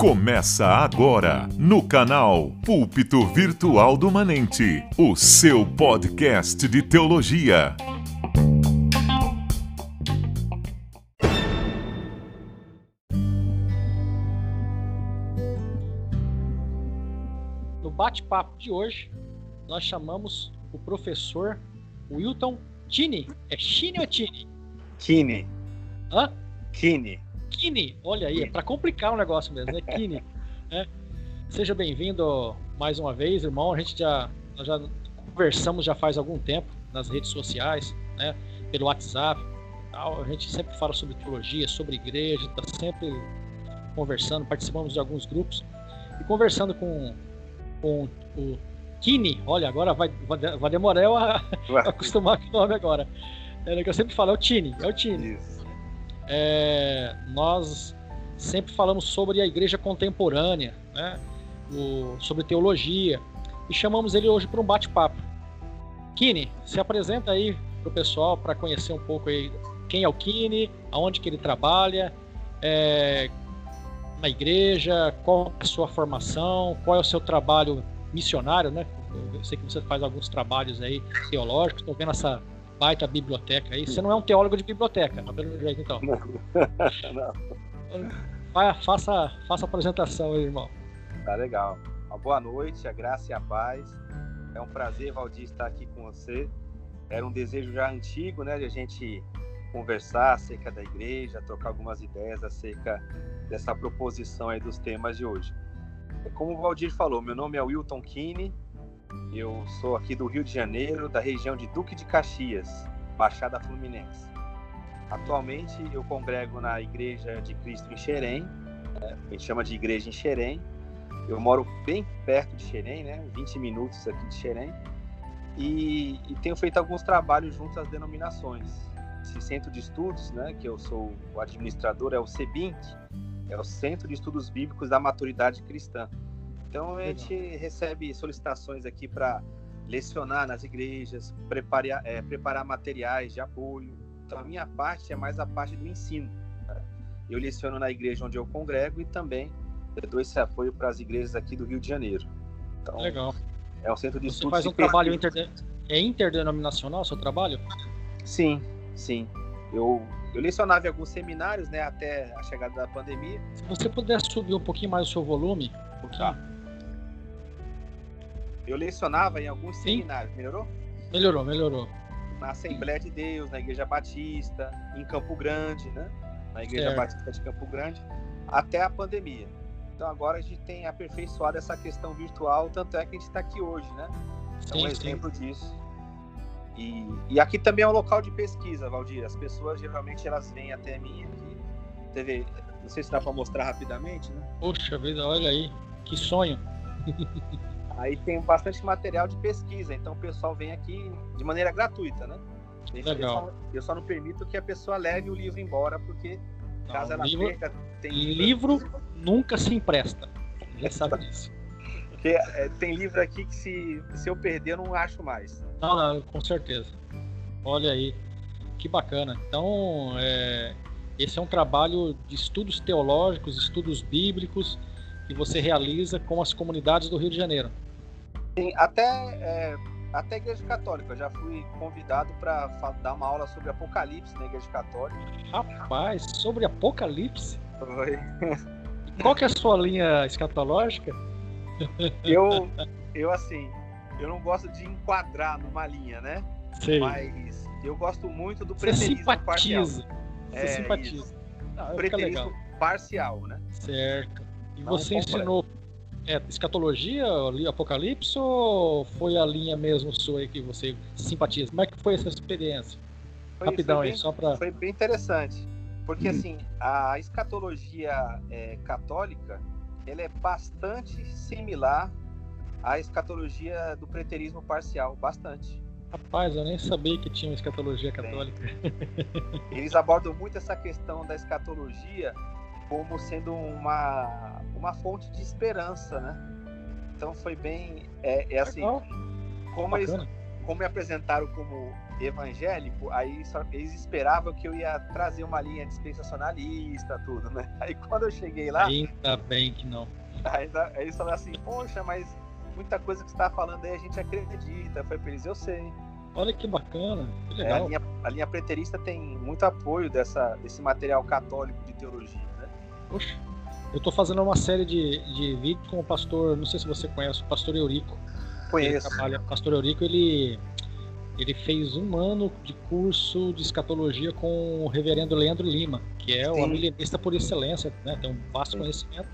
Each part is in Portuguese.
Começa agora no canal Púlpito Virtual do Manente, o seu podcast de teologia. No bate-papo de hoje, nós chamamos o professor Wilton Tini. É Chine ou Tini? Kine. Hã? Kine. Kine. Olha aí, é para complicar o negócio mesmo, né? Kine. É. Seja bem-vindo mais uma vez, irmão. A gente já, já conversamos já faz algum tempo nas redes sociais, né? Pelo WhatsApp. Tal. A gente sempre fala sobre teologia, sobre igreja, está sempre conversando, participamos de alguns grupos e conversando com, com o Kine. Olha, agora vai, vai, vai demorar eu a, a acostumar com o nome agora. É o que eu sempre falo, é o Tini, é o Tini. Isso. É, nós sempre falamos sobre a igreja contemporânea, né? O, sobre teologia, e chamamos ele hoje para um bate-papo. Kine, se apresenta aí para o pessoal para conhecer um pouco aí quem é o Kine, aonde que ele trabalha, é, na igreja, qual é a sua formação, qual é o seu trabalho missionário, né? Eu sei que você faz alguns trabalhos aí teológicos, estou vendo essa baita biblioteca aí. Você não é um teólogo de biblioteca, tá pelo jeito então. Não. Não. Vai, faça, faça a apresentação aí, irmão. Tá legal. Uma boa noite, a graça e a paz. É um prazer, Valdir, estar aqui com você. Era um desejo já antigo, né, de a gente conversar acerca da igreja, trocar algumas ideias acerca dessa proposição aí dos temas de hoje. Como o Valdir falou, meu nome é Wilton Kine, eu sou aqui do Rio de Janeiro, da região de Duque de Caxias, Baixada Fluminense. Atualmente eu congrego na Igreja de Cristo em Xerém, né? a gente chama de Igreja em Xerém. Eu moro bem perto de Xerém, né? 20 minutos aqui de Xerém. E, e tenho feito alguns trabalhos junto às denominações. Esse centro de estudos, né, que eu sou o administrador, é o CEBINC, é o Centro de Estudos Bíblicos da Maturidade Cristã. Então a gente recebe solicitações aqui para lecionar nas igrejas, preparar, é, preparar materiais de apoio. Então a minha parte é mais a parte do ensino. Né? Eu leciono na igreja onde eu congrego e também dou esse apoio para as igrejas aqui do Rio de Janeiro. Então, Legal. É um centro de Você faz um trabalho pesquisa. inter... é interdenominacional, seu trabalho? Sim, sim. Eu, eu lecionava em alguns seminários, né, até a chegada da pandemia. Se você puder subir um pouquinho mais o seu volume, um pouquinho. Tá. Eu lecionava em alguns Sim. seminários, melhorou? Melhorou, melhorou. Na Assembleia de Deus, na Igreja Batista, em Campo Grande, né? Na Igreja Certo. Batista de Campo Grande, até a pandemia. Então agora a gente tem aperfeiçoado essa questão virtual, tanto é que a gente está aqui hoje, né? É um Sim, sim. exemplo disso. E, e aqui também é um local de pesquisa, Valdir. As pessoas geralmente elas vêm até mim aqui. TV, não sei se dá para mostrar rapidamente, né? Poxa vida, olha aí. Que sonho. Aí tem bastante material de pesquisa, então o pessoal vem aqui de maneira gratuita, né? Eu Legal. só, eu só não permito que a pessoa leve o livro embora, porque caso Não, ela livro, perca, tem livro nunca se empresta. Ninguém sabe disso. Porque é, tem livro aqui que se, se eu perder eu não acho mais. Não, não, com certeza. Olha aí, que bacana. Então, é, esse é um trabalho de estudos teológicos, estudos bíblicos, que você realiza com as comunidades do Rio de Janeiro. Tem até, é, até a Igreja Católica, eu já fui convidado para dar uma aula sobre Apocalipse na Igreja Católica. Rapaz, sobre Apocalipse, qual que é a sua linha escatológica? Eu, eu assim, eu não gosto de enquadrar numa linha, né? Sei. Mas eu gosto muito do Você preterismo parcial. simpatiza. Você É, simpatiza. Ah, parcial, né? Certo. E Não você completo. ensinou é, escatologia, ali, Apocalipse, ou foi a linha mesmo sua aí que você simpatiza? Como é que foi essa experiência? Foi, Rapidão foi aí, bem, só pra. foi bem interessante. Porque Hum. assim, a escatologia é, católica, ela é bastante similar à escatologia do preterismo parcial, bastante. Rapaz, eu nem sabia que tinha uma escatologia católica. Eles abordam muito essa questão da escatologia como sendo uma, uma fonte de esperança, né? Então foi bem, é, é assim, Legal, como eles, como me apresentaram como evangélico, aí só, eles esperavam que eu ia trazer uma linha dispensacionalista, tudo, né? Aí quando eu cheguei lá. Ainda bem que não. Ainda, aí eles falaram assim, poxa, mas muita coisa que você está falando aí a gente acredita. Foi para eles, eu sei. Olha que bacana, que legal. É, a, linha, a linha preterista tem muito apoio dessa, desse material católico de teologia, Poxa, eu estou fazendo uma série de, de vídeos com o pastor, não sei se você conhece, o pastor Eurico. Conheço. Trabalha, o pastor Eurico, ele, ele fez um ano de curso de escatologia com o reverendo Leandro Lima, que é Sim. o milenista por excelência, né? tem um vasto Sim. conhecimento.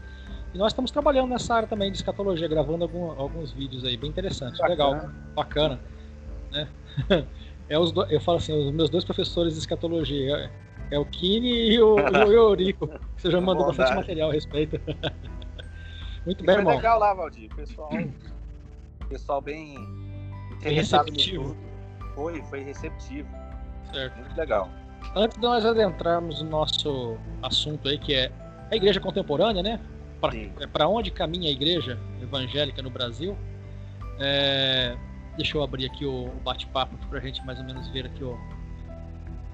E nós estamos trabalhando nessa área também de escatologia, gravando algum, alguns vídeos aí, bem interessantes, bacana. legal, bacana. Né? É os do... Eu falo assim, os meus dois professores de escatologia é, o Kini e o, e o Eurico. Você já mandou bastante material a respeito. Muito bem, foi irmão. legal lá, Valdir. Pessoal, pessoal bem interessado receptivo. Foi, foi receptivo. Certo. Muito legal. Antes de nós adentrarmos no nosso assunto aí, que é a igreja contemporânea, né? Para é onde caminha a igreja evangélica no Brasil? É, deixa eu abrir aqui o, bate-papo para a gente mais ou menos ver aqui ó,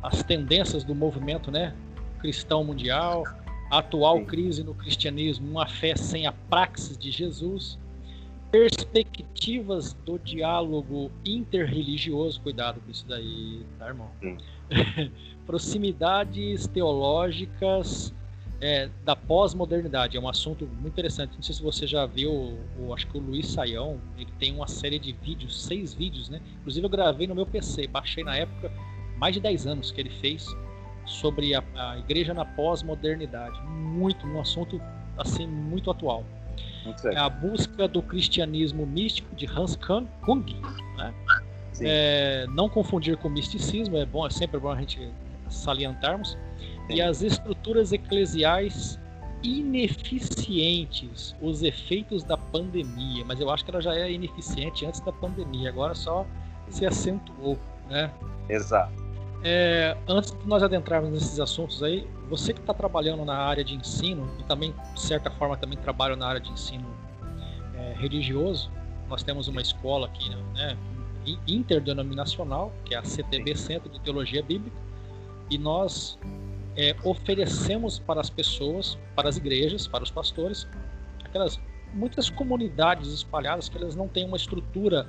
as tendências do movimento né, cristão mundial, a atual Sim. crise no cristianismo, uma fé sem a praxis de Jesus, perspectivas do diálogo interreligioso, cuidado com isso daí, tá, irmão? Proximidades teológicas é, da pós-modernidade. É um assunto muito interessante. Não sei se você já viu, o, acho que o Luiz Saião, ele tem uma série de vídeos, seis vídeos, né? Inclusive eu gravei no meu PC, baixei na época, mais de 10 anos que ele fez, sobre a, a igreja na pós-modernidade. Muito, um assunto assim, muito atual. É a busca do cristianismo místico de Hans Kung, né? É, não confundir com misticismo, é bom, é sempre bom a gente salientarmos e as estruturas eclesiais ineficientes, os efeitos da pandemia. Mas eu acho que ela já era ineficiente antes da pandemia, agora só se acentuou, né? Exato. É, antes de nós adentrarmos nesses assuntos aí, você que está trabalhando na área de ensino e também, de certa forma, também trabalha na área de ensino é, religioso, nós temos uma escola aqui, né, interdenominacional, que é a CTB Centro de Teologia Bíblica, e nós é, oferecemos para as pessoas, para as igrejas, para os pastores, aquelas muitas comunidades espalhadas que elas não têm uma estrutura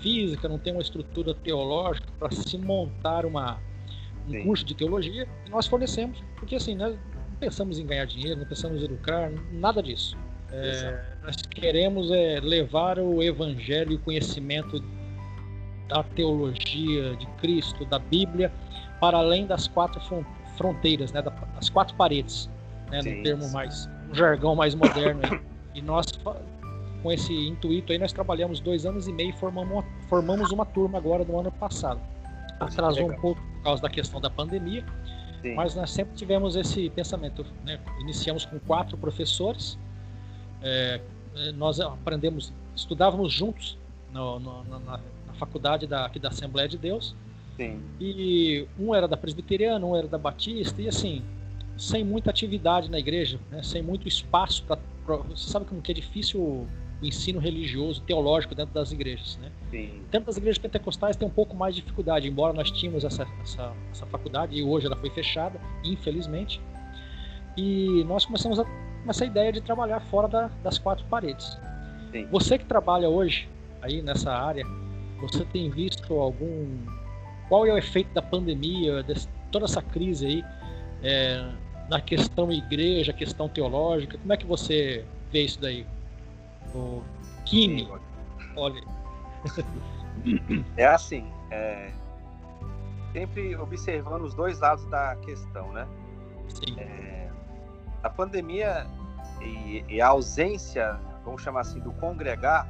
física, não têm uma estrutura teológica para se montar uma, um Sim. curso de teologia, e nós fornecemos, porque assim, nós não pensamos em ganhar dinheiro, não pensamos em lucrar, nada disso. É, nós queremos é, levar o evangelho e o conhecimento da teologia de Cristo, da Bíblia, para além das quatro fronteiras, né, das quatro paredes, né, no termo mais, um jargão mais moderno. Aí. E nós, com esse intuito aí, nós trabalhamos dois anos e meio e formamos uma, formamos uma turma agora do ano passado. Atrasou um pouco por causa da questão da pandemia, Sim. mas nós sempre tivemos esse pensamento. Né? Iniciamos com quatro professores, é, nós aprendemos, estudávamos juntos no, no, na, na, faculdade da, aqui da Assembleia de Deus, Sim. E um era da presbiteriana, um era da batista, e assim, sem muita atividade na igreja, né? sem muito espaço para. Você sabe como que é difícil o ensino religioso, teológico dentro das igrejas, né? Sim. Dentro das igrejas pentecostais tem um pouco mais de dificuldade, embora nós tínhamos essa, essa, essa faculdade e hoje ela foi fechada, infelizmente. E nós começamos a, essa ideia de trabalhar fora da, das quatro paredes. Sim. Você que trabalha hoje aí nessa área, você tem visto algum qual é o efeito da pandemia, de toda essa crise aí, é, na questão igreja, questão teológica? Como é que você vê isso daí? O Kine, olha. É assim, é, sempre observando os dois lados da questão, né? Sim. É, a pandemia e, e, a ausência, vamos chamar assim, do congregar,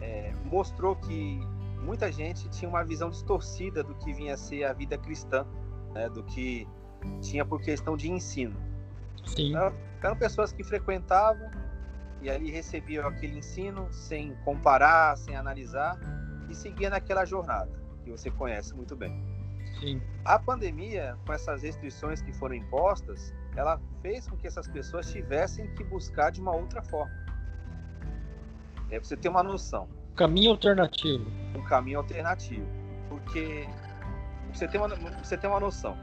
é, mostrou que muita gente tinha uma visão distorcida do que vinha a ser a vida cristã, né, do que tinha por questão de ensino. Sim. Então, eram pessoas que frequentavam e ali recebiam aquele ensino sem comparar, sem analisar e seguia naquela jornada que você conhece muito bem. Sim. A pandemia, com essas restrições que foram impostas, ela fez com que essas pessoas tivessem que buscar de uma outra forma. É, você ter uma noção Caminho alternativo. Um caminho alternativo. Porque você tem uma, você tem uma noção.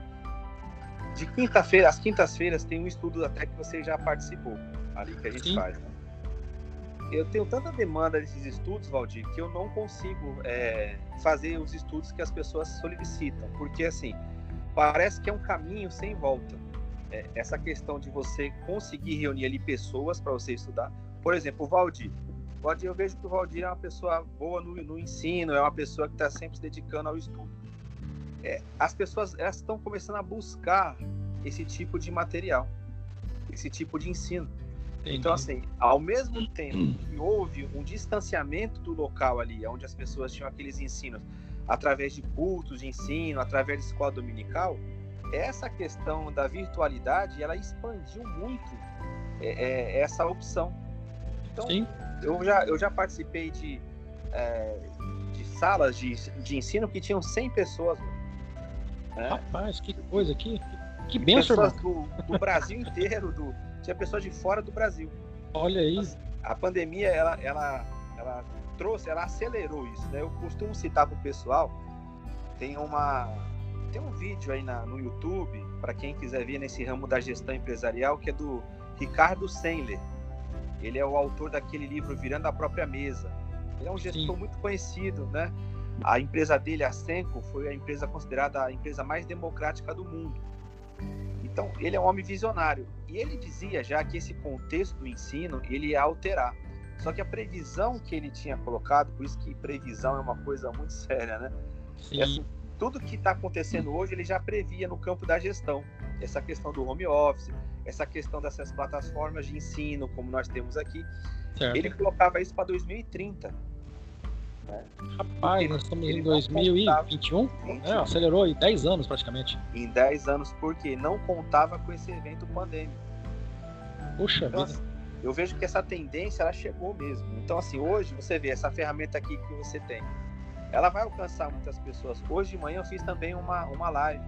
De quinta-feira, às quintas-feiras, tem um estudo até que você já participou ali que a gente Sim. faz. Né? Eu tenho tanta demanda desses estudos, Valdir, que eu não consigo é, fazer os estudos que as pessoas solicitam. Porque, assim, parece que é um caminho sem volta. É, essa questão de você conseguir reunir ali pessoas para você estudar. Por exemplo, o Valdir. Valdir, eu vejo que o Valdir é uma pessoa boa no, no ensino, é uma pessoa que está sempre se dedicando ao estudo. É, as pessoas elas estão começando a buscar esse tipo de material, esse tipo de ensino. Entendi. Então, assim, ao mesmo tempo que houve um distanciamento do local ali, onde as pessoas tinham aqueles ensinos através de cultos de ensino, através de escola dominical, essa questão da virtualidade, ela expandiu muito é, é, essa opção. Então, Sim. Eu, já, eu já participei de, é, de salas de, de ensino que tinham 100 pessoas. Né? Rapaz, que coisa, que, que benção, Pessoas do, do Brasil inteiro, do, tinha pessoas de fora do Brasil. Olha aí. A pandemia, ela, ela, ela trouxe, ela acelerou isso, né? Eu costumo citar para o pessoal, tem uma tem um vídeo aí na, no YouTube para quem quiser ver nesse ramo da gestão empresarial que é do Ricardo Sendler. Ele é o autor daquele livro Virando a Própria Mesa. Ele é um gestor Sim. muito conhecido, né? A empresa dele, a Senco, foi a empresa considerada a empresa mais democrática do mundo. Então, ele é um homem visionário. E ele dizia já que esse contexto do ensino, ele ia alterar. Só que a previsão que ele tinha colocado, por isso que previsão é uma coisa muito séria, né? Sim. Assim, tudo que está acontecendo hoje, ele já previa no campo da gestão. Essa questão do home office, essa questão dessas plataformas de ensino, como nós temos aqui. Certo. Ele colocava isso para 2030. Né? Rapaz, nós estamos em 2021, é, acelerou em 10 anos praticamente. Em 10 anos, porque não contava com esse evento pandêmico. Puxa então, vida. Assim, eu vejo que essa tendência ela chegou mesmo. Então, assim, hoje você vê essa ferramenta aqui que você tem, ela vai alcançar muitas pessoas. Hoje de manhã eu fiz também uma, uma live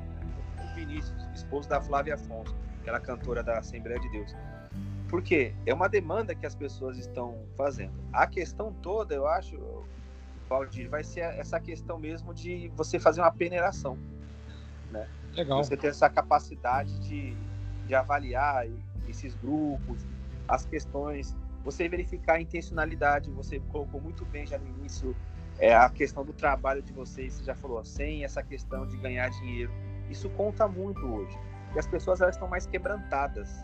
com o Vinícius, esposo da Flávia Afonso, aquela cantora da Assembleia de Deus. Porque é uma demanda que as pessoas estão fazendo. A questão toda, eu acho, Valdir, vai ser essa questão mesmo de você fazer uma peneiração. Né? Legal. Você ter essa capacidade de, de avaliar esses grupos, as questões, você verificar a intencionalidade, você colocou muito bem já no início é a questão do trabalho de vocês, você já falou, sem essa questão de ganhar dinheiro. Isso conta muito hoje. E as pessoas elas estão mais quebrantadas.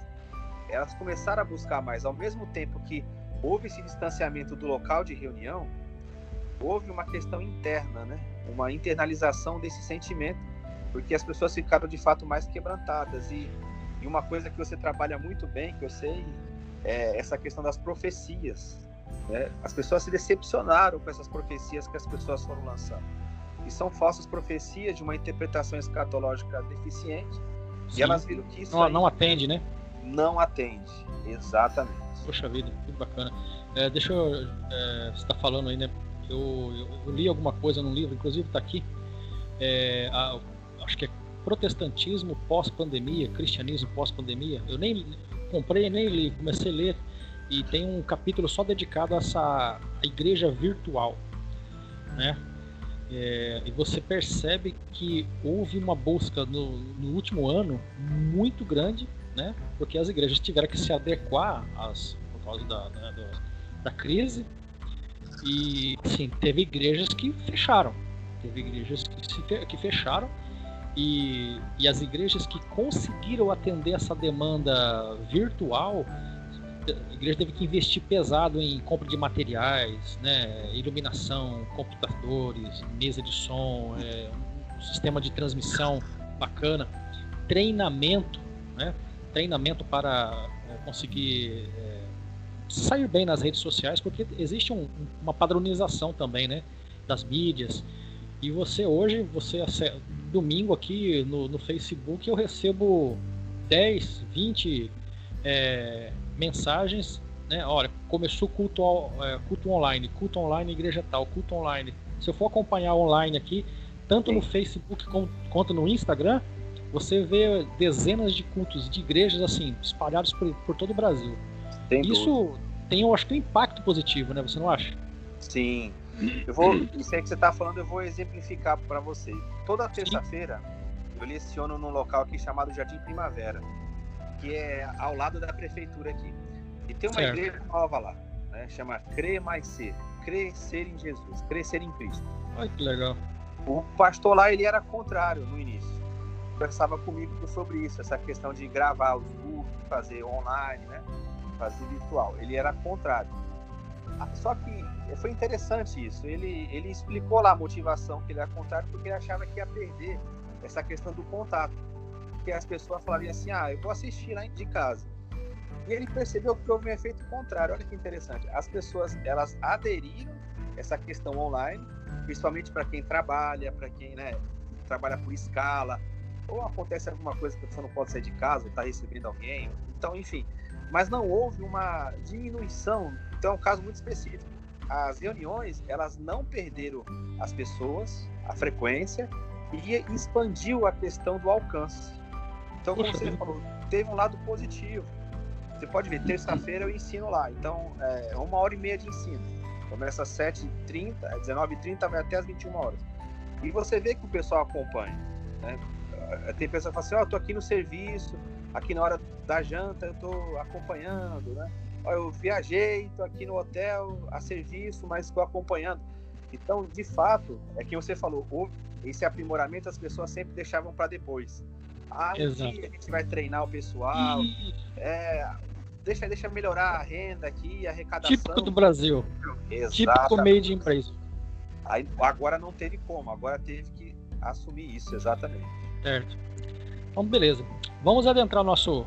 Elas começaram a buscar mais. Ao mesmo tempo que houve esse distanciamento do local de reunião, houve uma questão interna, né? Uma internalização desse sentimento, porque as pessoas ficaram de fato mais quebrantadas. E, e uma coisa que você trabalha muito bem, que eu sei, é essa questão das profecias. Né? As pessoas se decepcionaram com essas profecias que as pessoas foram lançando. E são falsas profecias de uma interpretação escatológica deficiente. Sim. E elas viram que isso. Não, não atende, né? Não atende, exatamente. Poxa vida, tudo bacana. É, deixa eu. É, você está falando aí, né? Eu, eu, li alguma coisa num livro, inclusive está aqui. É, a, acho que é Protestantismo pós-pandemia, Cristianismo pós-pandemia. Eu nem comprei, nem li, comecei a ler e tem um capítulo só dedicado a essa a igreja virtual, né? É, e você percebe que houve uma busca no, no, último ano muito grande, né? Porque as igrejas tiveram que se adequar às, por causa da, né, do, da crise e sim, teve igrejas que fecharam, teve igrejas que, se, que fecharam. E, e as igrejas que conseguiram atender essa demanda virtual a igreja teve que investir pesado em compra de materiais, né, iluminação, computadores, mesa de som, é, um sistema de transmissão bacana, treinamento, né, treinamento para é, conseguir é, sair bem nas redes sociais, porque existe um, uma padronização também, né, das mídias. E você hoje, você domingo aqui no, no Facebook eu recebo 10, 20 é, mensagens, né? Olha, começou culto, é, culto online, culto online, igreja tal, culto online. Se eu for acompanhar online aqui, tanto no Facebook quanto no Instagram, você vê dezenas de cultos de igrejas assim espalhados por, por todo o Brasil. Tem Isso dúvida. tem, eu acho que um impacto positivo, né? Você não acha? Sim. Eu vou, isso aí que você está falando, eu vou exemplificar para você. Toda terça-feira eu leciono num local aqui chamado Jardim Primavera, que é ao lado da prefeitura aqui. E tem uma certo. igreja nova lá, né? Chama Crer Mais Ser. Crescer em Jesus, crescer em Cristo. Olha que legal. O pastor lá, ele era contrário no início. Conversava comigo sobre isso, essa questão de gravar os cultos, fazer online, né? Fazer virtual. Ele era contrário. Ah, só que foi interessante isso. Ele, ele explicou lá a motivação que ele era contrário, porque ele achava que ia perder essa questão do contato. Porque as pessoas falariam assim: ah, eu vou assistir lá de casa. E ele percebeu que houve um efeito contrário. Olha que interessante. As pessoas elas aderiram essa questão online, principalmente para quem trabalha, para quem né, trabalha por escala, ou acontece alguma coisa que pessoa não pode sair de casa, está recebendo alguém. Então, enfim. Mas não houve uma diminuição. Então, é um caso muito específico. As reuniões, elas não perderam as pessoas, a frequência, e expandiu a questão do alcance. Então, como você falou, teve um lado positivo. Você pode ver, terça-feira eu ensino lá. Então, é uma hora e meia de ensino. Começa às 7h30, 19h30, vai até às 21 horas. E você vê que o pessoal acompanha. Né? Tem pessoa que fala assim, ó, oh, tô aqui no serviço, aqui na hora da janta eu tô acompanhando, né? Eu viajei, tô aqui no hotel, a serviço, mas estou acompanhando. Então, de fato, é que você falou, esse aprimoramento as pessoas sempre deixavam para depois. Ah, Exato. a gente vai treinar o pessoal. É, deixa, deixa melhorar a renda aqui, a arrecadação. Típico do Brasil. Exatamente. Típico meio de empresa. Aí, agora não teve como, agora teve que assumir isso, exatamente. Certo. Então, beleza. Vamos adentrar o nosso.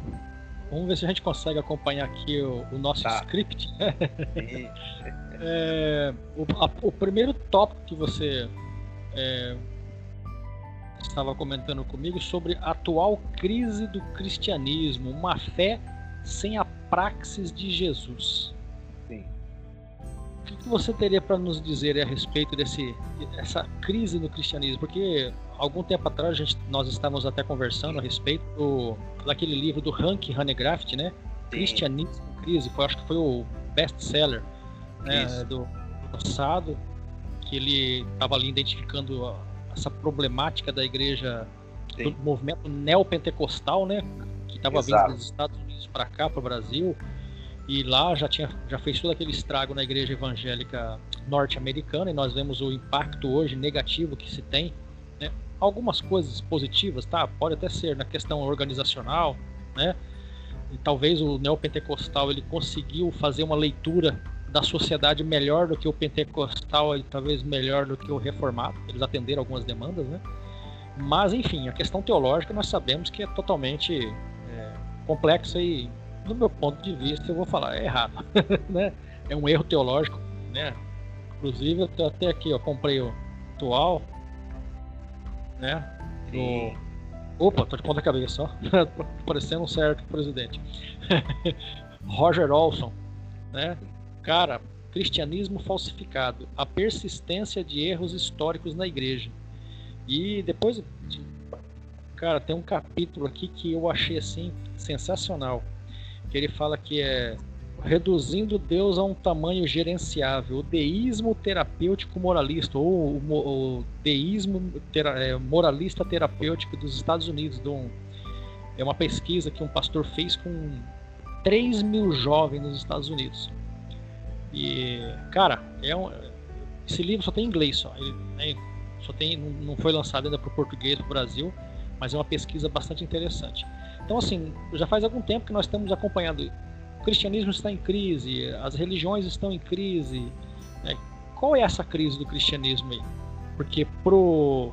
Vamos ver se a gente consegue acompanhar aqui o, o nosso tá. script. é, o, a, o, primeiro tópico que você é, estava comentando comigo sobre a atual crise do cristianismo, uma fé sem a praxis de Jesus. O que você teria para nos dizer a respeito desse essa crise no cristianismo? Porque algum tempo atrás gente, nós estávamos até conversando a respeito do, daquele livro do Hank Hanegraaft, né? Sim. Cristianismo em crise, foi, acho que foi o best-seller né, do passado, que ele estava ali identificando essa problemática da igreja, Sim. do movimento neopentecostal, né? Que estava vindo dos Estados Unidos para cá, para o Brasil, e lá já tinha já fez todo aquele estrago na igreja evangélica norte-americana e nós vemos o impacto hoje negativo que se tem, né? Algumas coisas positivas, tá? Pode até ser na questão organizacional, né? E talvez o neopentecostal ele conseguiu fazer uma leitura da sociedade melhor do que o pentecostal e talvez melhor do que o reformado. Eles atenderam algumas demandas, né? Mas, enfim, a questão teológica nós sabemos que é totalmente é, complexa e, do meu ponto de vista, eu vou falar, é errado, né? É um erro teológico, né? Inclusive, eu até aqui, ó, comprei o atual, né? Do... Opa, tô de ponta cabeça, ó. Parecendo um certo presidente. Roger Olson, né? Cara, cristianismo falsificado, a persistência de erros históricos na igreja. E depois, cara, tem um capítulo aqui que eu achei assim sensacional, que ele fala que é reduzindo Deus a um tamanho gerenciável, o deísmo terapêutico moralista ou o, o deísmo tera, é, moralista terapêutico dos Estados Unidos, um, é uma pesquisa que um pastor fez com 3 mil jovens nos Estados Unidos. E, cara, é um, esse livro só tem em inglês só. Ele, né, só tem, não foi lançado ainda para o português do Brasil, mas é uma pesquisa bastante interessante. Então, assim, já faz algum tempo que nós estamos acompanhando. O cristianismo está em crise, as religiões estão em crise. Né? Qual é essa crise do cristianismo aí? Porque pro,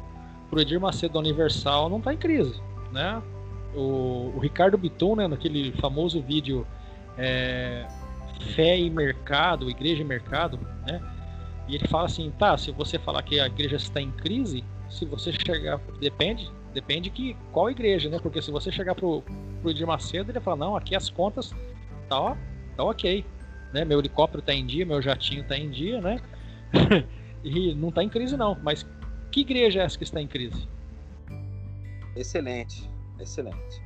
pro Edir Macedo Universal não está em crise, né? O, o Ricardo Bitton, né, naquele famoso vídeo é, fé e mercado, igreja e mercado, né? E ele fala assim, tá, se você falar que a igreja está em crise, se você chegar, depende, depende que qual igreja, né? Porque se você chegar pro, pro Edir Macedo, ele fala, não, aqui as contas tá, ó, tá ok, né? Meu helicóptero tá em dia, meu jatinho tá em dia, né? e não tá em crise não, mas que igreja é essa que está em crise? Excelente, excelente.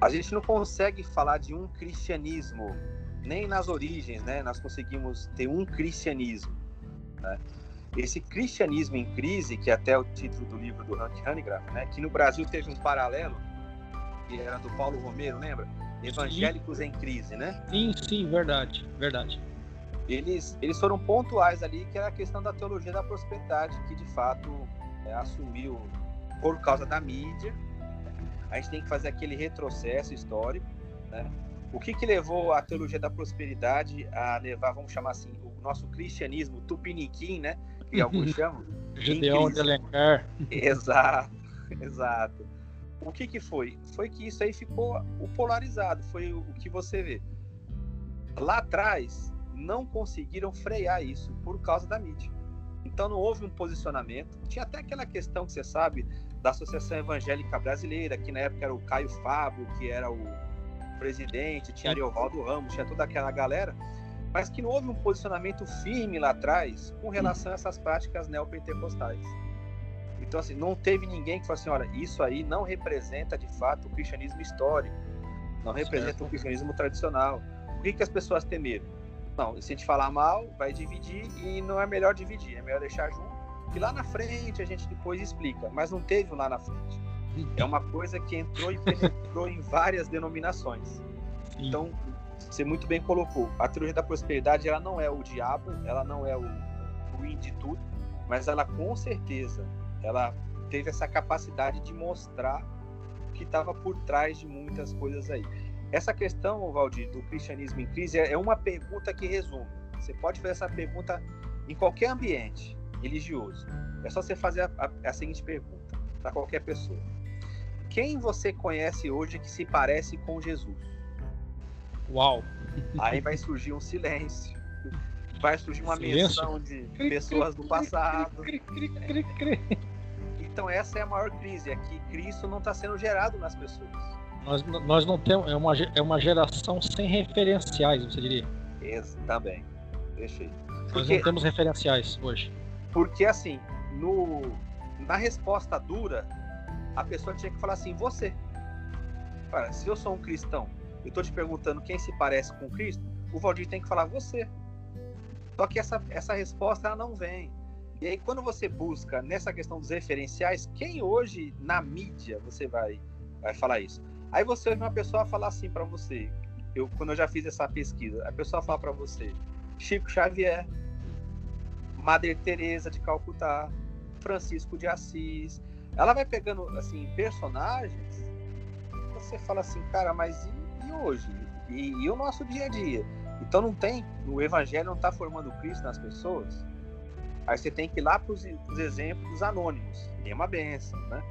A gente não consegue falar de um cristianismo nem nas origens, né, nós conseguimos ter um cristianismo. Né? Esse cristianismo em crise, que é até o título do livro do Hank Hanegraaff, né? Que no Brasil teve um paralelo, que era do Paulo Romero, lembra? Evangélicos sim. em crise, né? Sim, sim, verdade, verdade. Eles, eles foram pontuais ali, que era a questão da teologia da prosperidade, que de fato é, assumiu por causa da mídia. A gente tem que fazer aquele retrocesso histórico, né? O que, que levou a teologia da prosperidade a levar, vamos chamar assim, o nosso cristianismo tupiniquim, né? Que alguns chamam. Gideão de Alencar. Exato, exato. O que, que foi? Foi que isso aí ficou o polarizado, foi o que você vê. Lá atrás, não conseguiram frear isso por causa da mídia. Então não houve um posicionamento. Tinha até aquela questão que você sabe da Associação Evangélica Brasileira, que na época era o Caio Fábio, que era o presidente, tinha Ariovaldo Ramos, tinha toda aquela galera, mas que não houve um posicionamento firme lá atrás com relação a essas práticas neopentecostais. Então, assim, não teve ninguém que falou assim: olha, isso aí não representa de fato o cristianismo histórico, não representa certo. o cristianismo tradicional. O que, que as pessoas temeram? Não, se a gente falar mal, vai dividir e não é melhor dividir, é melhor deixar junto. Que lá na frente a gente depois explica, mas não teve lá na frente. É uma coisa que entrou e penetrou em várias denominações. Então, você muito bem colocou, a teologia da prosperidade ela não é o diabo, ela não é o ruim de tudo, mas ela com certeza ela teve essa capacidade de mostrar o que estava por trás de muitas coisas aí. Essa questão, Valdir, do cristianismo em crise é uma pergunta que resume. Você pode fazer essa pergunta em qualquer ambiente religioso. É só você fazer a, a, a seguinte pergunta para qualquer pessoa: Quem você conhece hoje que se parece com Jesus? Uau! Aí vai surgir um silêncio. Vai surgir uma silêncio? menção de pessoas do passado. Então essa é a maior crise, é que Cristo não está sendo gerado nas pessoas. Nós, nós não temos. É uma, é uma geração sem referenciais, você diria. Isso, também. Deixei. Nós não temos referenciais hoje. Porque assim, no, na resposta dura, a pessoa tinha que falar assim, você. Cara, se eu sou um cristão, eu estou te perguntando quem se parece com Cristo, o Valdir tem que falar você. Só que essa, essa resposta ela não vem. E aí, quando você busca nessa questão dos referenciais, quem hoje na mídia você vai, vai falar isso? Aí você ouve uma pessoa falar assim para você, eu, quando eu já fiz essa pesquisa, a pessoa fala para você, Chico Xavier, Madre Teresa de Calcutá, Francisco de Assis. Ela vai pegando assim personagens. Você fala assim, cara, mas e, hoje? E, e, o nosso dia a dia? Então não tem, o Evangelho não está formando Cristo nas pessoas. Aí você tem que ir lá para os exemplos anônimos. E é uma benção, né?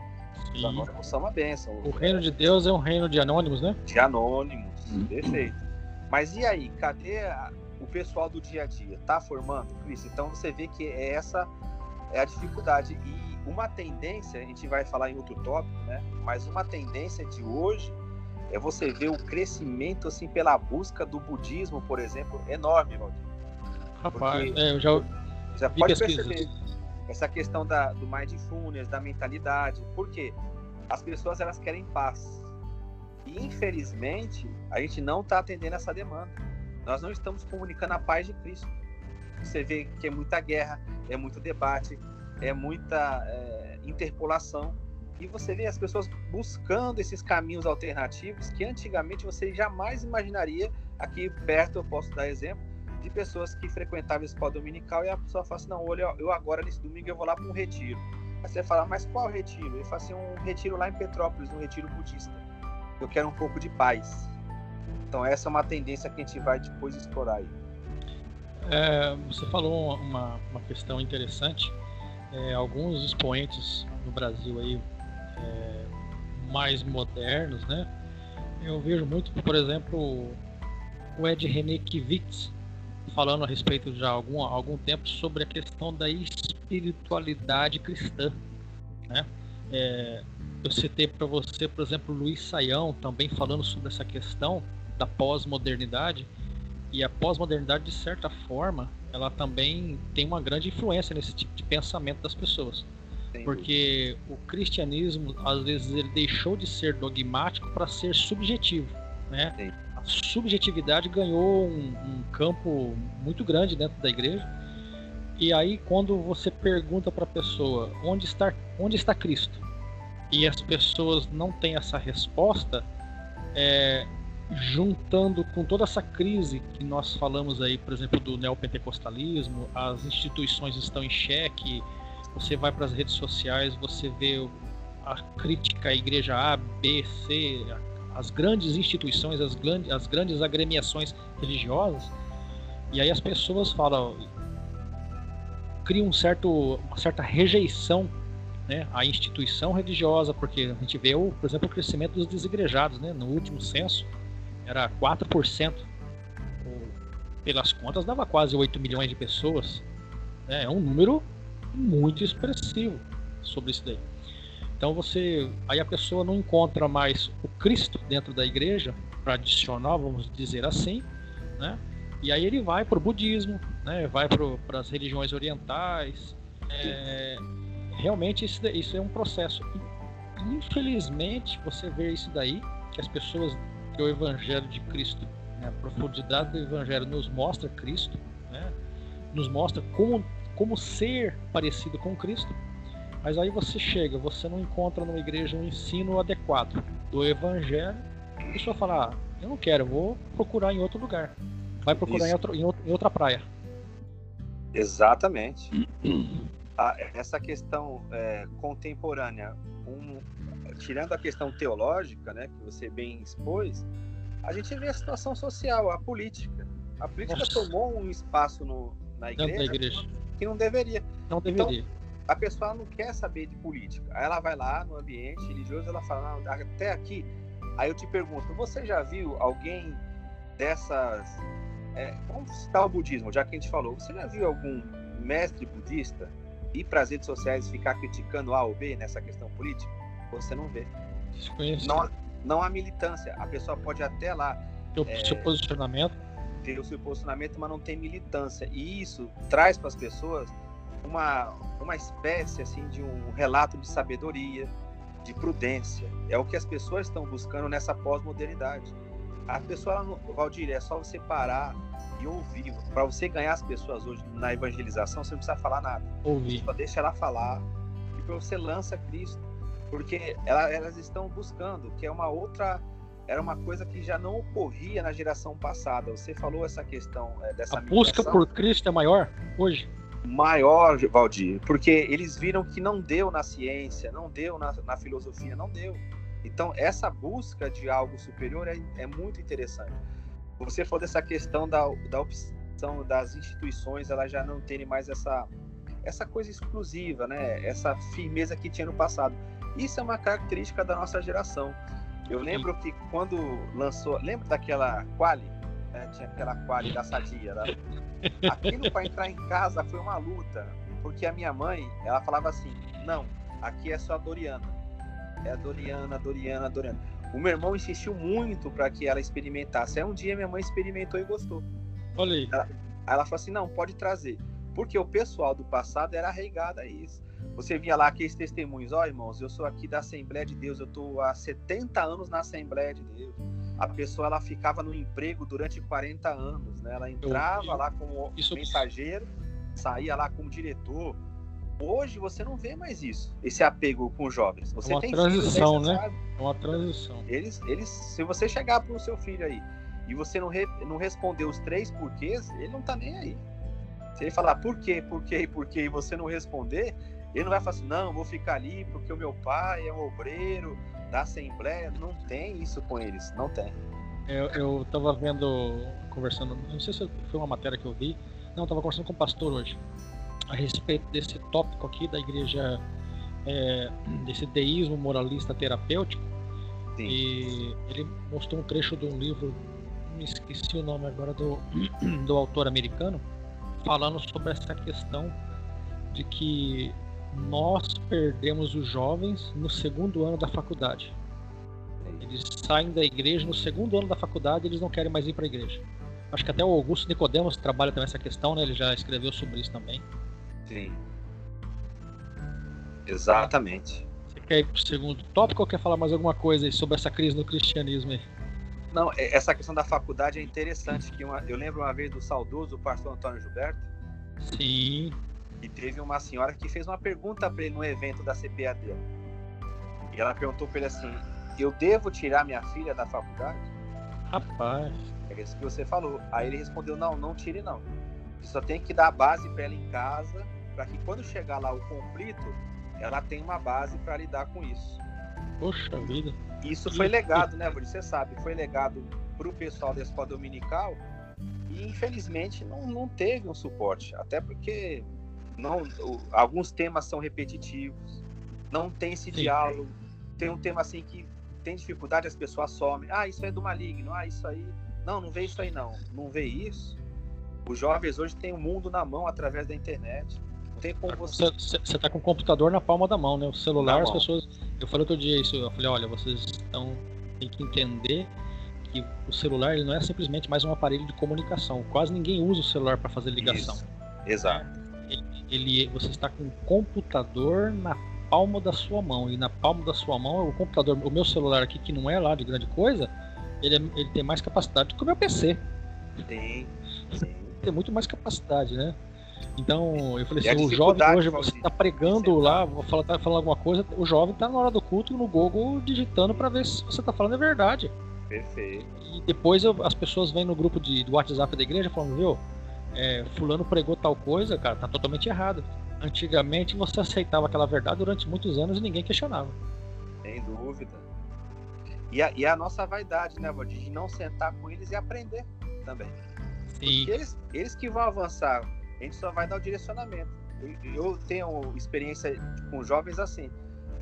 Os anônimos são uma benção. O reino de Deus é um reino de anônimos, né? De anônimos, hum. perfeito. Mas e aí, cadê a, o pessoal do dia a dia? Tá formando, Cris? Então você vê que essa é a dificuldade. E uma tendência, a gente vai falar em outro tópico, né? Mas uma tendência de hoje é você ver o crescimento, assim, pela busca do budismo, por exemplo, enorme, Valdir. Rapaz, é, eu já, já pode perceber essa questão da, do mindfulness, da mentalidade. Por quê? As pessoas elas querem paz. E infelizmente, a gente não está atendendo essa demanda. Nós não estamos comunicando a paz de Cristo. Você vê que é muita guerra, é muito debate, é muita é, interpolação. E você vê as pessoas buscando esses caminhos alternativos que antigamente você jamais imaginaria. Aqui perto eu posso dar exemplo de pessoas que frequentavam a escola dominical e a pessoa fala assim, não, olha, eu agora nesse domingo eu vou lá para um retiro. Aí você fala, mas qual retiro? Ele fala assim, um retiro lá em Petrópolis, um retiro budista. Eu quero um pouco de paz. Então essa é uma tendência que a gente vai depois explorar aí. É, você falou uma, uma questão interessante. É, alguns expoentes no Brasil aí é, mais modernos, né? Eu vejo muito, por exemplo, o Ed René Kivitz, falando a respeito já há algum, algum tempo sobre a questão da espiritualidade cristã. Né? É, eu citei para você, por exemplo, Luiz Saião também falando sobre essa questão da pós-modernidade. E a pós-modernidade, de certa forma, ela também tem uma grande influência nesse tipo de pensamento das pessoas. Porque o cristianismo, às vezes, ele deixou de ser dogmático para ser subjetivo. Né? Sim subjetividade ganhou um, um, campo muito grande dentro da igreja E aí quando você pergunta para a pessoa onde está, onde está Cristo, e as pessoas não têm essa resposta, é, juntando com toda essa crise que nós falamos aí, por exemplo, do neopentecostalismo, as instituições estão em xeque, você vai para as redes sociais, você vê a crítica à igreja A, B, C, as grandes instituições, as, grandes, as grandes agremiações religiosas, e aí as pessoas falam, criam um certo, uma certa rejeição né, à instituição religiosa, porque a gente vê, o, por exemplo, o crescimento dos desigrejados, né, no último censo era 4%, pelas contas dava quase 8 milhões de pessoas, né, é um número muito expressivo sobre isso daí. Então você, aí a pessoa não encontra mais o Cristo dentro da igreja tradicional, vamos dizer assim, né? E aí ele vai para o budismo, né? Vai para as religiões orientais. É, realmente isso, isso é um processo. Infelizmente você vê isso daí que as pessoas que o Evangelho de Cristo, né, a profundidade do Evangelho nos mostra Cristo, né? Nos mostra como como ser parecido com Cristo mas aí você chega, você não encontra numa igreja um ensino adequado do evangelho, a pessoa fala, ah, eu não quero, eu vou procurar em outro lugar. Vai procurar em, outro, em, outro, em, outra praia. Exatamente. ah, essa questão é, contemporânea, um, tirando a questão teológica, né, que você bem expôs, a gente vê a situação social, a política. A política Nossa. tomou um espaço no, na igreja, igreja, que não deveria. Não deveria. Então, a pessoa não quer saber de política. Aí ela vai lá no ambiente religioso, ela fala, não, até aqui. Aí eu te pergunto, você já viu alguém dessas. É, vamos citar o budismo, já que a gente falou. Você já viu algum mestre budista ir para as redes sociais ficar criticando A ou B nessa questão política? Você não vê. Desconheço. Não, não há militância. A pessoa pode até lá. É, seu posicionamento. Ter o seu posicionamento, mas não tem militância. E isso traz para as pessoas uma, uma espécie assim de um relato de sabedoria, de prudência. É o que as pessoas estão buscando nessa pós-modernidade. A pessoa, Valdir, é só você parar e ouvir. Para você ganhar as pessoas hoje na evangelização, você não precisa falar nada. Ouvir. Só deixa ela falar e você lança Cristo. Porque ela, elas estão buscando, que é uma outra era uma coisa que já não ocorria na geração passada. Você falou essa questão é, dessa A busca por Cristo é maior hoje? maior, Valdir, porque eles viram que não deu na ciência, não deu na, na filosofia, não deu. Então, essa busca de algo superior é, é muito interessante. Você falou dessa questão da, da opção das instituições, elas já não terem mais essa, essa coisa exclusiva, né? essa firmeza que tinha no passado. Isso é uma característica da nossa geração. Eu lembro que quando lançou, lembra daquela Quali? Né? Tinha aquela Quali da Sadia, né? Aquilo para entrar em casa foi uma luta, porque a minha mãe, ela falava assim: "Não, aqui é só a Doriana. É a Doriana, Doriana, Doriana". O meu irmão insistiu muito para que ela experimentasse. Aí um dia minha mãe experimentou e gostou. Olha aí. Ela, aí ela falou assim: "Não, pode trazer". Porque o pessoal do passado era arraigado a isso. Você via lá aqueles testemunhos, ó, oh, irmãos, eu sou aqui da Assembleia de Deus, eu estou há 70 anos na Assembleia de Deus a pessoa ela ficava no emprego durante 40 anos, né? Ela entrava eu, eu, lá como isso, mensageiro, saía lá como diretor. Hoje você não vê mais isso, esse apego com os jovens. Você é uma tem transição, filho, né? É uma transição. Eles, eles, se você chegar para o seu filho aí e você não, re, não responder os três porquês, ele não tá nem aí. Se ele falar por quê, por quê e por quê e você não responder, ele não vai falar assim, não, vou ficar ali porque o meu pai é um obreiro, da Assembleia, não tem isso com eles, não tem. Eu, eu tava vendo, conversando, não sei se foi uma matéria que eu vi, não, eu tava conversando com o pastor hoje, a respeito desse tópico aqui da igreja, é, desse deísmo moralista terapêutico, Sim. e ele mostrou um trecho de um livro, me esqueci o nome agora do, do autor americano, falando sobre essa questão de que nós perdemos os jovens no segundo ano da faculdade. Eles saem da igreja no segundo ano da faculdade eles não querem mais ir para a igreja. Acho que até o Augusto Nicodemos trabalha também essa questão, né? Ele já escreveu sobre isso também. Sim. Exatamente. Você quer ir para o segundo tópico ou quer falar mais alguma coisa sobre essa crise no cristianismo aí? Não, é, essa questão da faculdade é interessante. Que uma, eu lembro uma vez do saudoso pastor Antônio Gilberto. Sim E teve uma senhora que fez uma pergunta para ele no evento da CPAD. E ela perguntou para ele assim: Eu devo tirar minha filha da faculdade? Rapaz. É isso que você falou. Aí ele respondeu: Não, não tire não. Você só tem que dar a base para ela em casa, para que quando chegar lá o conflito, ela tenha uma base para lidar com isso. Poxa vida. Isso foi legado, né, Você sabe, foi legado para o pessoal da escola dominical e infelizmente não, não teve um suporte, até porque não, alguns temas são repetitivos, não tem esse Sim. diálogo, tem um tema assim que tem dificuldade, as pessoas somem, ah, isso é do maligno, ah, isso aí, não, não vê isso aí não, não vê isso. Os jovens hoje têm o mundo na mão através da internet. Não tem como você. Você está com o computador na palma da mão, né? O celular, as pessoas. Eu falei outro dia isso, eu falei, olha, vocês estão. tem que entender que o celular ele não é simplesmente mais um aparelho de comunicação. Quase ninguém usa o celular para fazer ligação. Isso. Exato. Ele, ele, você está com um computador na palma da sua mão e na palma da sua mão o computador, o meu celular aqui que não é lá de grande coisa, ele, é, ele tem mais capacidade do que o meu PC. Tem. Sim. Tem muito mais capacidade, né? Então, eu falei assim, o jovem hoje, você está pregando lá, vou falar, tá falando alguma coisa, o jovem está na hora do culto no Google digitando para ver se você está falando a verdade. Perfeito. E depois eu, as pessoas vêm no grupo de, do WhatsApp da igreja falando, viu, é, fulano pregou tal coisa, cara, tá totalmente errado. Antigamente você aceitava aquela verdade durante muitos anos e ninguém questionava. Sem dúvida. E a, e a nossa vaidade, né, Valdir, de não sentar com eles e aprender também. Sim. Porque eles, eles que vão avançar, a gente só vai dar o direcionamento. Eu, tenho experiência com jovens assim.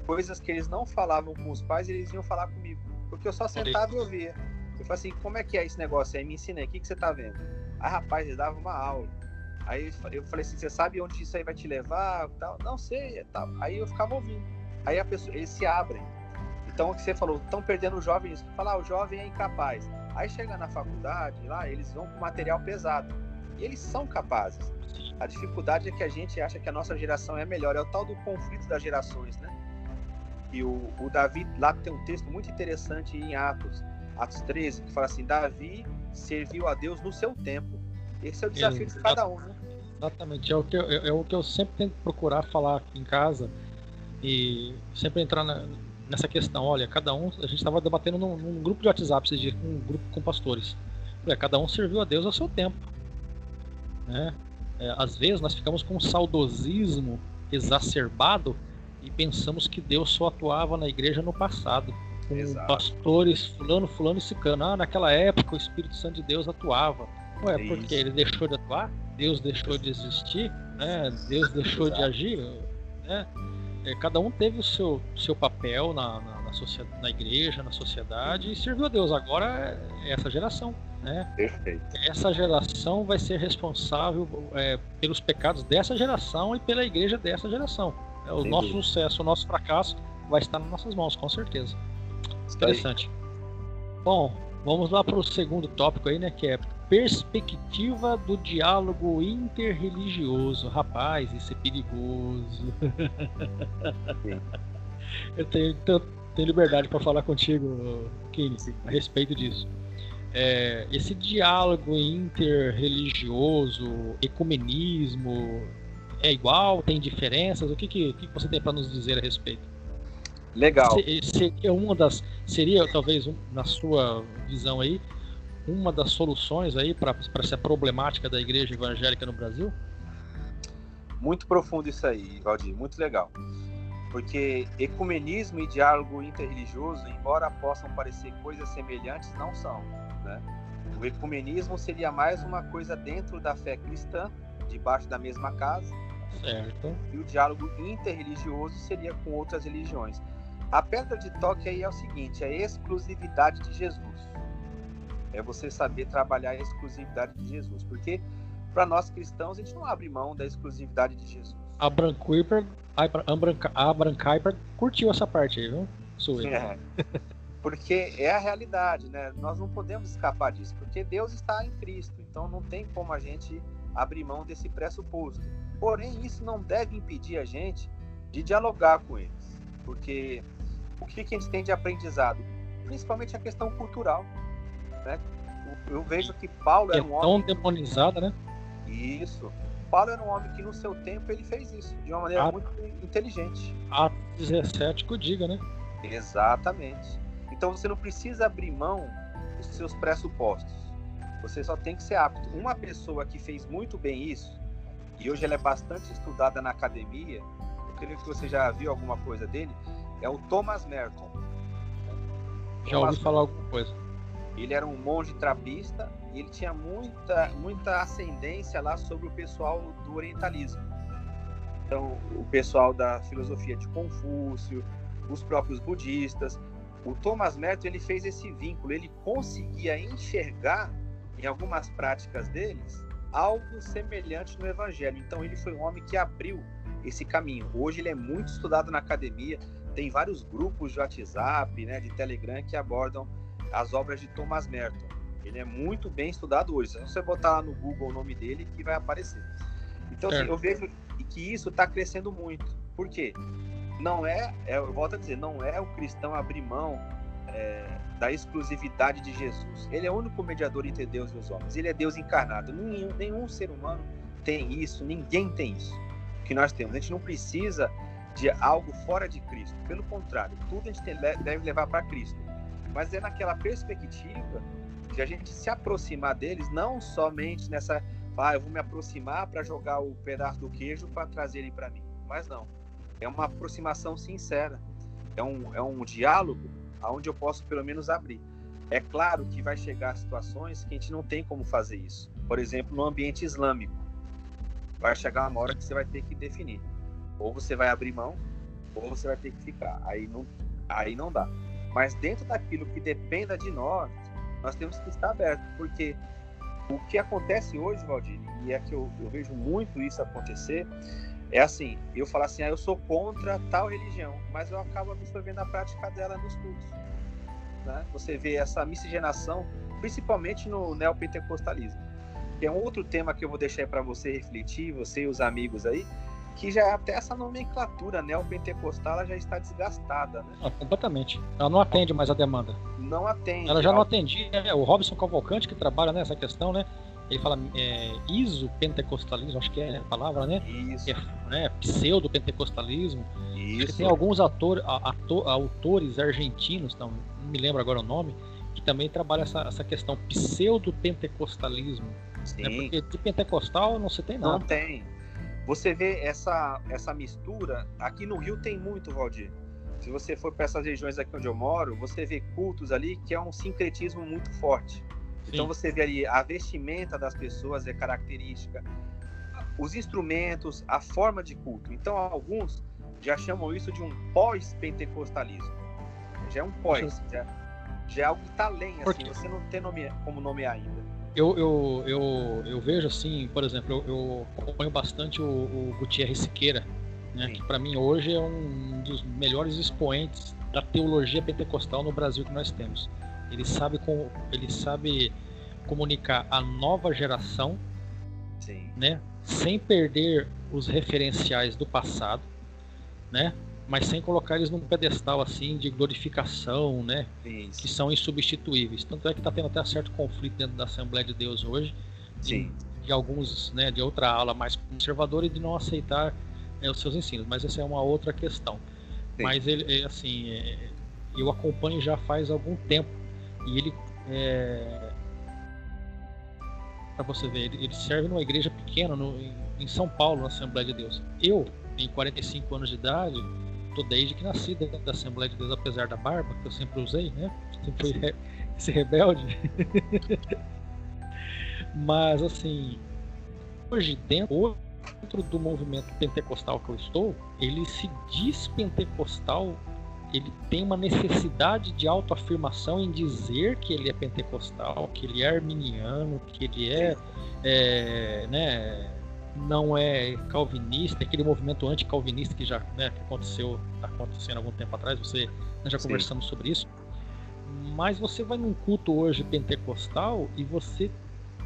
Coisas que eles não falavam com os pais, eles iam falar comigo. Porque eu só sentava e ouvia. Eu falei assim, como é que é esse negócio aí? Me ensina aí, o que, que você tá vendo? Aí, rapaz, ele dava uma aula. Aí eu falei assim, você sabe onde isso aí vai te levar? Tal? Não sei, tal. Aí eu ficava ouvindo. Aí a pessoa, eles se abrem. Então, o que você falou, estão perdendo o jovem. Falar, ah, o jovem é incapaz. Aí chega na faculdade, lá, eles vão com material pesado. E eles são capazes. A dificuldade é que a gente acha que a nossa geração é melhor. É o tal do conflito das gerações, né? E o, o Davi, lá tem um texto muito interessante em Atos, Atos 13, que fala assim: Davi serviu a Deus no seu tempo. Esse é o desafio de cada um, né? Exatamente, é o, que eu, é, é o que eu sempre tento procurar falar aqui em casa e sempre entrar na, nessa questão. Olha, cada um, a gente estava debatendo num, num, grupo de WhatsApp esse dia, com um grupo com pastores. Olha, cada um serviu a Deus ao seu tempo. Né? É, às vezes nós ficamos com um saudosismo exacerbado e pensamos que Deus só atuava na igreja no passado. Com Exato. pastores fulano, fulano e sicano. Ah, naquela época o Espírito Santo de Deus atuava. Ué, é porque ele deixou de atuar? Deus deixou de existir? Né? Deus deixou Exato. de agir? Né? É, cada um teve o seu, seu papel na, na, na, sociedade, na igreja, na sociedade e serviu a Deus. Agora é essa geração. Né? Perfeito. Essa geração vai ser responsável é, pelos pecados dessa geração e pela igreja dessa geração. É, o nosso sucesso, o nosso fracasso vai estar nas nossas mãos, com certeza. Interessante. Bom, vamos lá para o segundo tópico aí, né? Que é perspectiva do diálogo interreligioso. Rapaz, isso é perigoso. Eu tenho, tenho liberdade para falar contigo, Kine, a respeito disso. É, esse diálogo interreligioso, ecumenismo, é igual? Tem diferenças? O que, que, que você tem para nos dizer a respeito? Legal. Seria uma das, seria talvez na sua visão aí, uma das soluções aí para essa problemática da igreja evangélica no Brasil? Muito profundo isso aí, Valdir, muito legal. Porque ecumenismo e diálogo interreligioso, embora possam parecer coisas semelhantes, não são. Né? O ecumenismo seria mais uma coisa dentro da fé cristã, debaixo da mesma casa, Certo. E o diálogo interreligioso seria com outras religiões. A pedra de toque aí é o seguinte: é a exclusividade de Jesus. É você saber trabalhar a exclusividade de Jesus. Porque para nós cristãos, a gente não abre mão da exclusividade de Jesus. Abraham Kuyper, Abraham Kuyper curtiu essa parte aí, viu? Sou eu. É. Porque é a realidade, né? Nós não podemos escapar disso, porque Deus está em Cristo, então não tem como a gente abrir mão desse pressuposto. Porém, isso não deve impedir a gente de dialogar com eles, porque o que, que a gente tem de aprendizado? Principalmente a questão cultural. Né? Eu vejo que Paulo é um tão demonizada, né? Isso. Paulo era um homem que no seu tempo ele fez isso de uma maneira muito inteligente. Atos 17 que o diga, né? Exatamente. Então você não precisa abrir mão dos seus pressupostos. Você só tem que ser apto. Uma pessoa que fez muito bem isso, e hoje ela é bastante estudada na academia, eu creio que você já viu alguma coisa dele, é o Thomas Merton. Já ouvi falar alguma coisa. Ele era um monge trapista e ele tinha muita, muita ascendência lá sobre o pessoal do orientalismo. Então, o pessoal da filosofia de Confúcio, os próprios budistas. O Thomas Merton ele fez esse vínculo, ele conseguia enxergar em algumas práticas deles algo semelhante no Evangelho. Então, ele foi um homem que abriu esse caminho. Hoje ele é muito estudado na academia, tem vários grupos de WhatsApp, né, de Telegram que abordam as obras de Thomas Merton. Ele é muito bem estudado hoje. Se você botar lá no Google o nome dele, que vai aparecer. Então, assim, eu vejo que isso está crescendo muito. Por quê? Não é, é, eu volto a dizer, não é o cristão abrir mão é, da exclusividade de Jesus. Ele é o único mediador entre Deus e os homens. Ele é Deus encarnado. Nenhum, nenhum ser humano tem isso, ninguém tem isso que nós temos. A gente não precisa de algo fora de Cristo. Pelo contrário, tudo a gente deve levar para Cristo mas é naquela perspectiva de a gente se aproximar deles, não somente nessa, ah, eu vou me aproximar para jogar o pedaço do queijo para trazerem para mim, mas não. É uma aproximação sincera, é um, é um diálogo onde eu posso pelo menos abrir. É claro que vai chegar situações que a gente não tem como fazer isso. Por exemplo, no ambiente islâmico, vai chegar uma hora que você vai ter que definir. Ou você vai abrir mão, ou você vai ter que ficar. Aí não, aí não dá. Mas dentro daquilo que dependa de nós, nós temos que estar abertos, porque o que acontece hoje, Valdir, e é que eu, eu, vejo muito isso acontecer, é assim, eu falo assim, ah, eu sou contra tal religião, mas eu acabo absorvendo a prática dela nos cultos. Né? Você vê essa miscigenação, principalmente no neopentecostalismo, que é um outro tema que eu vou deixar para você refletir, você e os amigos aí, que já até essa nomenclatura neopentecostal ela já está desgastada, né? Ah, completamente. Ela não atende mais a demanda. Não atende. Ela já não atendia. Né? O Robson Cavalcante, que trabalha nessa questão, né? Ele fala é, iso-pentecostalismo, acho que é a palavra, né? Isso. É, né? Pseudo-pentecostalismo. Isso. Tem alguns ator, ator, autores argentinos, não, não me lembro agora o nome, que também trabalham essa, essa questão pseudo-pentecostalismo. Né? Porque de pentecostal não se tem nada. Não tem. Você vê essa, essa mistura, aqui no Rio tem muito, Valdir. Se você for para essas regiões aqui onde eu moro, você vê cultos ali que é um sincretismo muito forte. Sim. Então você vê ali a vestimenta das pessoas é característica, os instrumentos, a forma de culto. Então alguns já chamam isso de um pós-pentecostalismo. Já é um pós, já, já é algo que está além, assim, você não tem nome, como nomear ainda eu, eu, eu, eu vejo assim, por exemplo, eu, eu acompanho bastante o, o Gutierrez Siqueira, né, que para mim hoje é um dos melhores expoentes da teologia pentecostal no Brasil que nós temos. Ele sabe, com, ele sabe comunicar a nova geração, Sim. né, sem perder os referenciais do passado, né, mas sem colocar eles num pedestal assim de glorificação, né? Isso. Que são insubstituíveis. Tanto é que está tendo até certo conflito dentro da Assembleia de Deus hoje, Sim. de, de alguns, né, de outra ala mais conservadora e de não aceitar é, os seus ensinos. Mas essa é uma outra questão. Sim. Mas ele, é, assim, é, eu acompanho já faz algum tempo e ele é, para você ver, ele, ele, serve numa igreja pequena no, em, em São Paulo, na Assembleia de Deus. Eu, em 45 anos de idade, tô desde que nasci dentro da Assembleia de Deus, apesar da barba, que eu sempre usei, né? Sempre fui re esse rebelde. Mas, assim, hoje dentro, dentro do movimento pentecostal que eu estou, ele se diz pentecostal, ele tem uma necessidade de autoafirmação em dizer que ele é pentecostal, que ele é arminiano, que ele é, é né, não é calvinista, aquele movimento anti-calvinista que já né, que aconteceu, está acontecendo há algum tempo atrás, você nós já Sim. conversamos sobre isso. Mas você vai num culto hoje pentecostal e você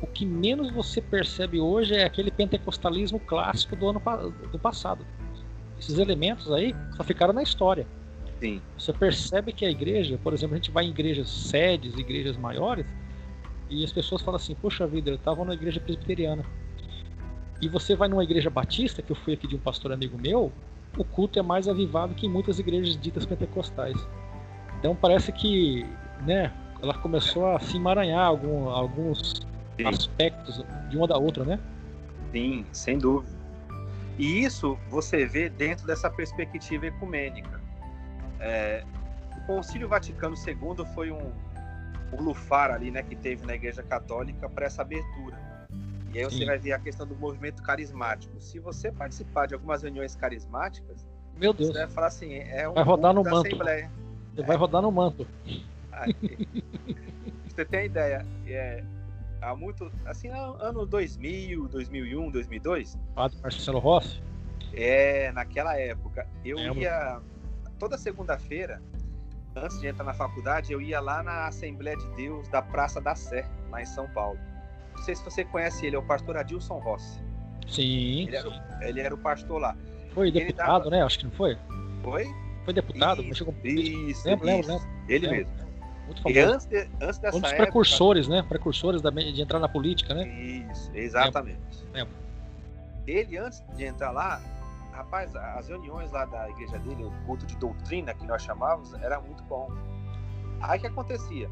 o que menos você percebe hoje é aquele pentecostalismo clássico do ano do passado. Esses elementos aí só ficaram na história. Sim. Você percebe que a igreja, por exemplo, a gente vai em igrejas sedes, igrejas maiores, e as pessoas falam assim: Poxa vida, eu estava na igreja presbiteriana E você vai numa igreja batista, que eu fui aqui de um pastor amigo meu, o culto é mais avivado que em muitas igrejas ditas pentecostais. Então parece que, né, ela começou a se emaranhar algum, alguns Sim. aspectos de uma da outra, né? Sim, sem dúvida. E isso você vê dentro dessa perspectiva ecumênica. É, o Concílio Vaticano II foi um, um lufar ali, né, que teve na Igreja Católica para essa abertura. E aí você Sim. vai ver a questão do movimento carismático. Se você participar de algumas reuniões carismáticas, meu Deus, você vai falar assim, é um vai rodar no manto. Assembleia. Vai é. rodar no manto. você tem a ideia, é, há muito, assim, ano 2000, 2001, 2002. Padre Marcelo Rossi? É, naquela época. Eu ia, toda segunda-feira, antes de entrar na faculdade, eu ia lá na Assembleia de Deus da Praça da Sé, lá em São Paulo. Não sei se você conhece ele, é o pastor Adilson Rossi. Sim. Ele era, ele era o pastor lá. Foi deputado, dava... né? Acho que não foi? Foi? Foi deputado, isso, com... isso, lembro, isso. lembro, lembro. Ele lembro. mesmo. Muito famoso. E antes, de, antes dessa um dos precursores, época... né? Precursores da, de entrar na política, né? Isso, exatamente. Lembro. Ele, antes de entrar lá, rapaz, as reuniões lá da igreja dele, o culto de doutrina que nós chamávamos, era muito bom. Aí o que acontecia?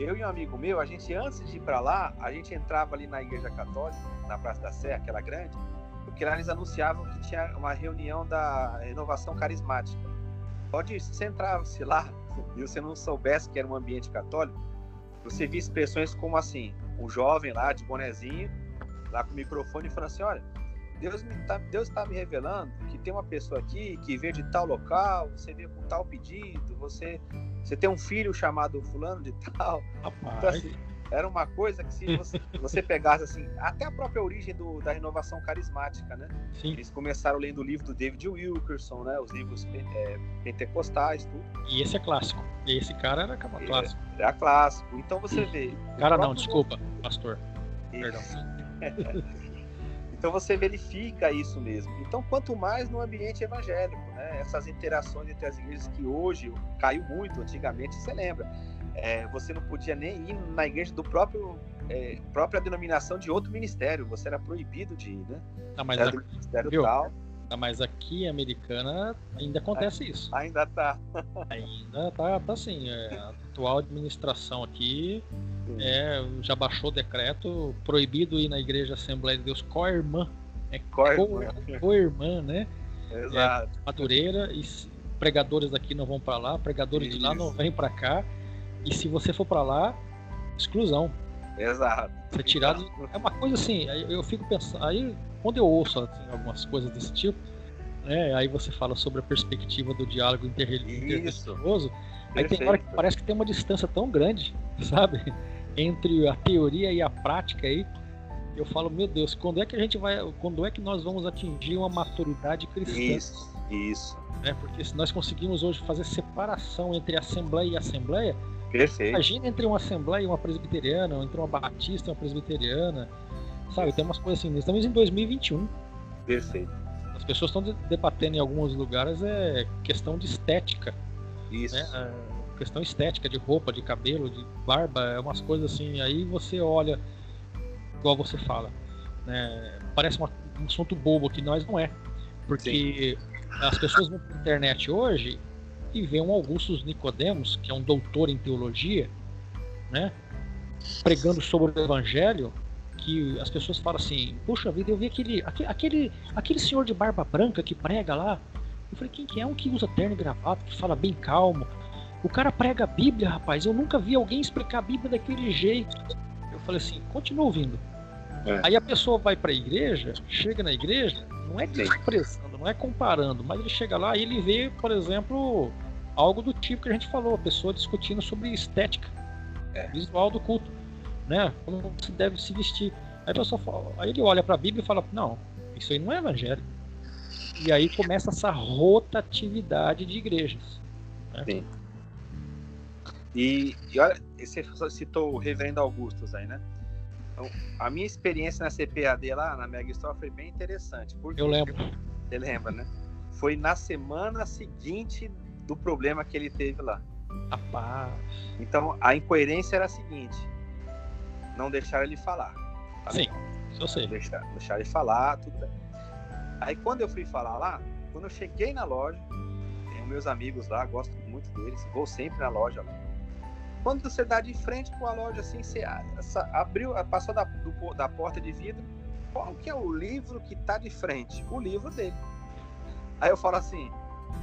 Eu e um amigo meu, a gente antes de ir para lá, a gente entrava ali na igreja católica, na Praça da Sé, aquela grande, porque lá eles anunciavam que tinha uma reunião da renovação carismática. Pode ir, se você entrasse lá e você não soubesse que era um ambiente católico, você via expressões como assim, um jovem lá de bonezinho, lá com o microfone, falando assim, olha, Deus está Deus tá me revelando que tem uma pessoa aqui que veio de tal local, você veio com tal pedido, você, você tem um filho chamado fulano de tal. Então, assim, era uma coisa que se você, você pegasse assim, até a própria origem do, da renovação carismática, né? Sim. Eles começaram lendo o livro do David Wilkerson, né? Os livros é, pentecostais, tudo. E esse é clássico. E esse cara era clássico. É, era clássico. Então você vê. Cara, não, desculpa, pastor. Perdão. Então você verifica isso mesmo. Então, quanto mais no ambiente evangélico, né? essas interações entre as igrejas que hoje caiu muito, antigamente, você lembra? É, você não podia nem ir na igreja do próprio é, própria denominação de outro ministério, você era proibido de ir, né? Não, mas, aqui, ministério viu? Tal. Mas aqui, americana, ainda acontece isso. Ainda tá. ainda tá, tá assim. É, a atual administração aqui é, já baixou o decreto proibido ir na igreja Assembleia de Deus co-irmã. É co-irmã, né? Exato. É, Madureira e pregadores daqui não vão para lá, pregadores Isso. de lá não vêm para cá. E se você for para lá, exclusão. Exato. Ser tirado. É uma coisa assim, eu fico pensando. Aí, quando eu ouço assim, algumas coisas desse tipo, né, aí você fala sobre a perspectiva do diálogo interreligioso. Aí tem hora que parece que tem uma distância tão grande, sabe? entre a teoria e a prática aí, eu falo, meu Deus, quando é que a gente vai, quando é que nós vamos atingir uma maturidade cristã? Isso, isso. É, porque se nós conseguimos hoje fazer separação entre assembleia e assembleia, Perfeito. imagina entre uma assembleia e uma presbiteriana, ou entre uma batista e uma presbiteriana, sabe? Tem umas coisas assim, estamos em 2021. Perfeito. As pessoas estão debatendo em alguns lugares é questão de estética. Isso. Né? É, questão estética, de roupa, de cabelo, de barba, é umas coisas assim. Aí você olha, igual você fala, né? Parece uma, um assunto bobo que nós não é. Porque Sim. as pessoas vão pra internet hoje e vê um Augustus Nicodemos, que é um doutor em teologia, né? Pregando sobre o evangelho, que as pessoas falam assim, puxa vida, eu vi aquele, aquele, aquele senhor de barba branca que prega lá. Eu falei, quem que é? Um que usa terno e gravata, que fala bem calmo, o cara prega a Bíblia, rapaz. Eu nunca vi alguém explicar a Bíblia daquele jeito. Eu falei assim, continua ouvindo. É. Aí a pessoa vai para a igreja, chega na igreja, não é desprezando, não é comparando, mas ele chega lá e ele vê, por exemplo, algo do tipo que a gente falou, a pessoa discutindo sobre estética, é. visual do culto, né? Como se deve se vestir. Aí, a pessoa fala, aí ele olha para a Bíblia e fala: Não, isso aí não é evangelho. E aí começa essa rotatividade de igrejas. Né? Sim. E, e olha, você citou o Reverendo Augustus aí, né? Então, a minha experiência na CPAD lá, na Mega Store, foi bem interessante. Porque, Eu lembro. Você lembra, né? Foi na semana seguinte do problema que ele teve lá. Rapaz. Então, a incoerência era a seguinte: não deixaram ele falar. Tá Sim. Eu sei. Deixar, deixar ele falar, tudo bem. Aí quando eu fui falar lá, quando eu cheguei na loja, tenho meus amigos lá, gosto muito deles, vou sempre na loja lá. Quando você dá de frente com a loja assim, você abriu, passou da, do, da porta de vidro, qual que é o livro que tá de frente? O livro dele. Aí eu falo assim,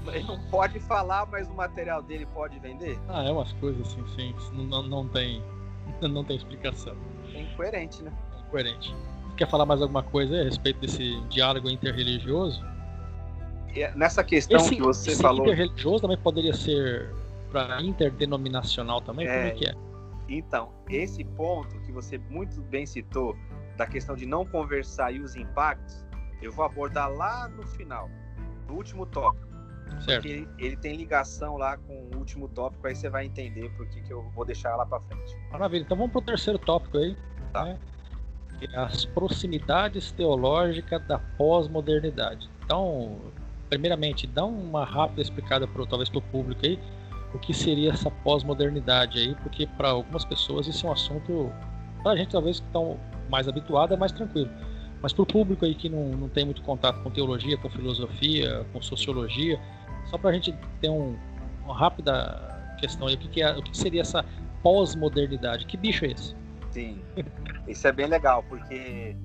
ele não pode falar, mas o material dele pode vender? Ah, é umas coisas assim, sim. Não, não tem. Não tem explicação. É incoerente, né? É incoerente. Quer falar mais alguma coisa a respeito desse diálogo interreligioso? É, nessa questão esse, que você esse falou. Interreligioso também poderia ser para interdenominacional também? É, Como é que é? Então, esse ponto que você muito bem citou, da questão de não conversar e os impactos, eu vou abordar lá no final, no último tópico. Certo. Porque ele, tem ligação lá com o último tópico, aí você vai entender por que, que eu vou deixar lá para frente. Maravilha, então vamos para o terceiro tópico aí. Tá. Né? As proximidades teológicas da pós-modernidade. Então, primeiramente, dá uma rápida explicada pro, talvez para o público aí o que seria essa pós-modernidade aí, porque para algumas pessoas isso é um assunto, para a gente talvez que estão mais habituado é mais tranquilo. Mas para o público aí que não, não tem muito contato com teologia, com filosofia, com sociologia, só para a gente ter um, uma rápida questão aí, o que, que, é, o que seria essa pós-modernidade? Que bicho é esse? Sim, isso é bem legal, porque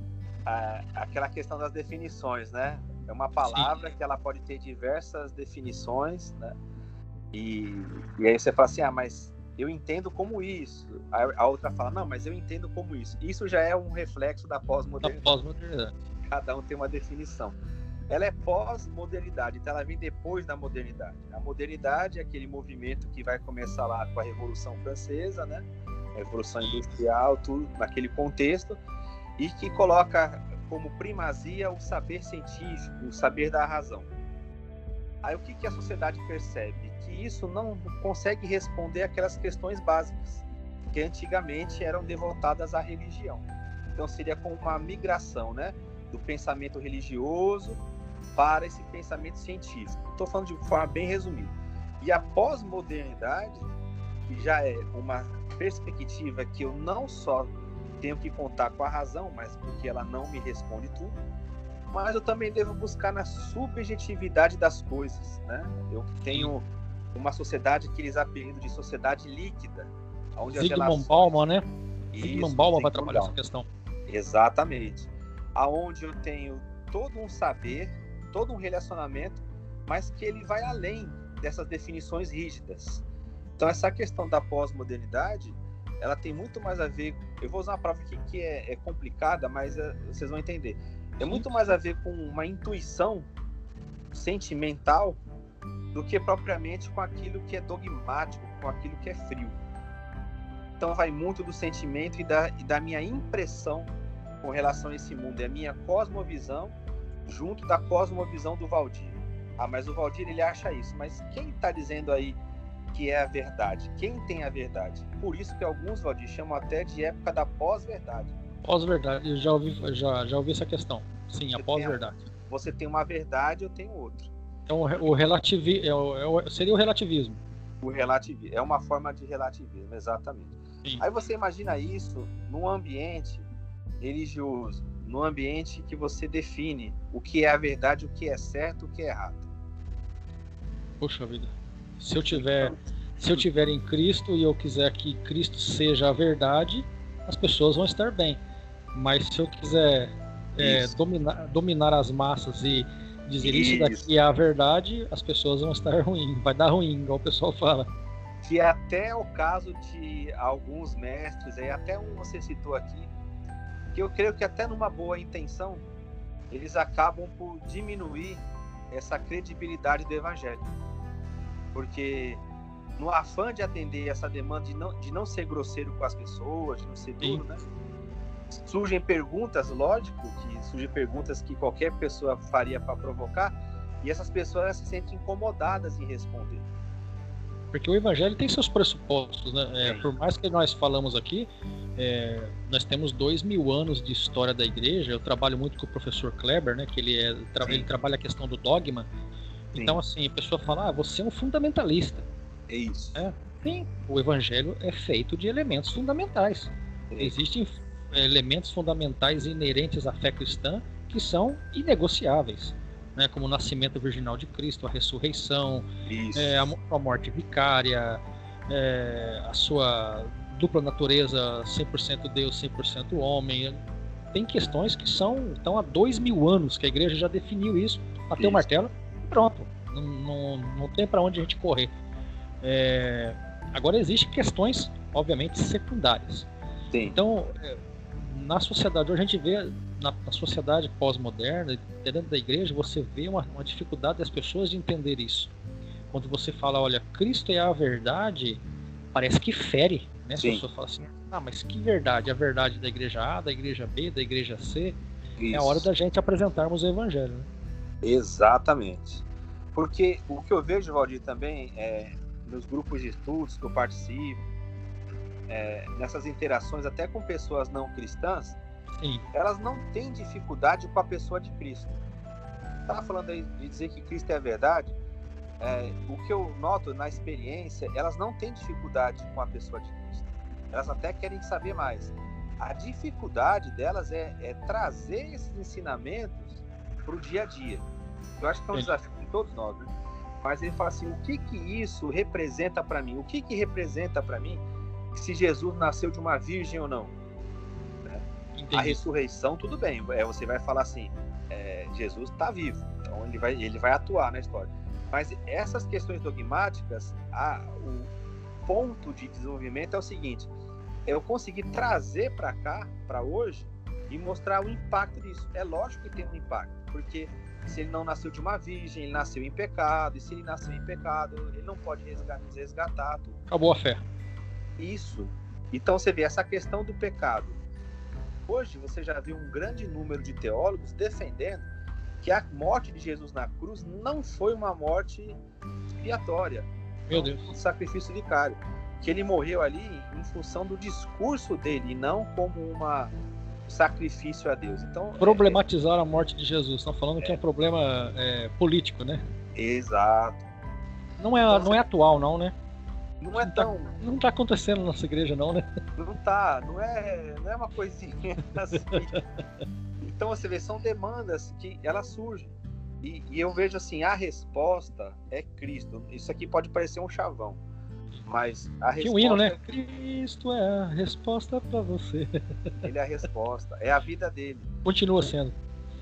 a, aquela questão das definições, né? É uma palavra Sim. que ela pode ter diversas definições, né? E, e aí você fala assim, ah, mas eu entendo como isso. A, a outra fala, não, mas eu entendo como isso. Isso já é um reflexo da pós-modernidade. Pós Cada um tem uma definição. Ela é pós-modernidade, então ela vem depois da modernidade. A modernidade é aquele movimento que vai começar lá com a Revolução Francesa, né? A Revolução Industrial, tudo naquele contexto, e que coloca como primazia o saber científico, o saber da razão. Aí o que, que a sociedade percebe? Que isso não consegue responder aquelas questões básicas que antigamente eram devotadas à religião. Então seria como uma migração, né, do pensamento religioso para esse pensamento científico. Estou falando de forma bem resumida. E a pós-modernidade, que já é uma perspectiva que eu não só tenho que contar com a razão, mas porque ela não me responde tudo, mas eu também devo buscar na subjetividade das coisas, né? Eu tenho uma sociedade que eles apelidam de sociedade líquida, onde Zygmunt relações... Bauman, né? Zygmunt Bauman vai trabalhar essa questão. Exatamente. Aonde eu tenho todo um saber, todo um relacionamento, mas que ele vai além dessas definições rígidas. Então essa questão da pós-modernidade, ela tem muito mais a ver. Eu vou usar uma palavra aqui que é, é complicada, mas é, vocês vão entender é muito mais a ver com uma intuição sentimental do que propriamente com aquilo que é dogmático, com aquilo que é frio. Então vai muito do sentimento e da, e da minha impressão com relação a esse mundo, é a minha cosmovisão junto da cosmovisão do Valdir. Ah, mas o Valdir ele acha isso, mas quem está dizendo aí que é a verdade? Quem tem a verdade? Por isso que alguns Valdir chamam até de época da pós-verdade Pós-verdade, eu já ouvi, já, já ouvi essa questão. Sim, você a pós-verdade. Você tem uma verdade, eu tenho outra. Então, o relativi é o, é o, seria o relativismo. O relativismo. É uma forma de relativismo, exatamente. Sim. Aí você imagina isso num ambiente religioso, num ambiente que você define o que é a verdade, o que é certo, o que é errado. Poxa vida. Se eu tiver, se eu tiver em Cristo e eu quiser que Cristo seja a verdade, as pessoas vão estar bem. Mas se eu quiser é, dominar, dominar as massas e dizer isso. isso daqui é a verdade, as pessoas vão estar ruim, vai dar ruim, igual o pessoal fala. Que até o caso de alguns mestres, aí até um você citou aqui, que eu creio que até numa boa intenção, eles acabam por diminuir essa credibilidade do evangelho. Porque no afã de atender essa demanda de não, de não ser grosseiro com as pessoas, de não ser duro, né? surgem perguntas, lógico que surgem perguntas que qualquer pessoa faria para provocar, e essas pessoas se sentem incomodadas em responder. Porque o evangelho tem seus pressupostos, né? É, por mais que nós falamos aqui, é, nós temos dois mil anos de história da igreja. Eu trabalho muito com o professor Kleber, né? Que ele, é, ele trabalha a questão do dogma. Sim. Então, assim, a pessoa fala, ah, você é um fundamentalista. É isso. É, sim, o evangelho é feito de elementos fundamentais. Existem elementos fundamentais inerentes à fé cristã que são inegociáveis, né? como o nascimento virginal de Cristo, a ressurreição, é, a, a, morte vicária, é, a sua dupla natureza 100% Deus, 100% homem. Tem questões que são estão há dois mil anos que a igreja já definiu isso, bateu o martelo e pronto. Não, não, não tem para onde a gente correr. É, agora existem questões, obviamente, secundárias. Sim. Então, é, na sociedade, hoje a gente vê, na, na sociedade pós-moderna, dentro da igreja, você vê uma, uma dificuldade das pessoas de entender isso. Quando você fala, olha, Cristo é a verdade, parece que fere, né? Sim. As pessoas falam assim, ah, mas que verdade? A verdade da igreja A, da igreja B, da igreja C? Isso. É a hora da gente apresentarmos o evangelho. Né? Exatamente. Porque o que eu vejo, Valdir, também, é, nos grupos de estudos que eu participo, é, nessas interações até com pessoas não cristãs, Sim. elas não têm dificuldade com a pessoa de Cristo. Estava falando aí de dizer que Cristo é a verdade. É, o que eu noto na experiência, elas não têm dificuldade com a pessoa de Cristo. Elas até querem saber mais. A dificuldade delas é, é trazer esses ensinamentos para o dia a dia. Eu acho que é um desafio de todos nós. Né? Mas ele fala assim: o que que isso representa para mim? O que que representa para mim se Jesus nasceu de uma virgem ou não? A ressurreição, tudo bem. É, você vai falar assim: é, Jesus está vivo, então ele vai, ele vai atuar na história. Mas essas questões dogmáticas, a, o ponto de desenvolvimento é o seguinte: eu consegui trazer para cá, para hoje, e mostrar o impacto disso. É lógico que tem um impacto, porque se ele não nasceu de uma virgem, ele nasceu em pecado, e se ele nasceu em pecado, ele não pode resgatar, resgatar tudo. Acabou a fé. Isso. Então você vê essa questão do pecado. Hoje você já viu um grande número de teólogos defendendo que a morte de Jesus na cruz não foi uma morte expiatória. Meu Deus. Um sacrifício vicário. Que ele morreu ali em função do discurso dele e não como uma sacrifício a Deus. Então problematizar é, a morte de Jesus. Estão falando é, que é um problema é, político, né? Exato. Não é, então, não é atual, não, né? Não é tão. Tá, não tá acontecendo na nossa igreja, não, né? Não tá. Não é, não é uma coisinha assim. então você vê, são demandas que elas surgem. E, e eu vejo assim, a resposta é Cristo. Isso aqui pode parecer um chavão mas a resposta. Tinha um hino, né? É Cristo é a resposta para você. Ele é a resposta, é a vida dele. Continua sendo.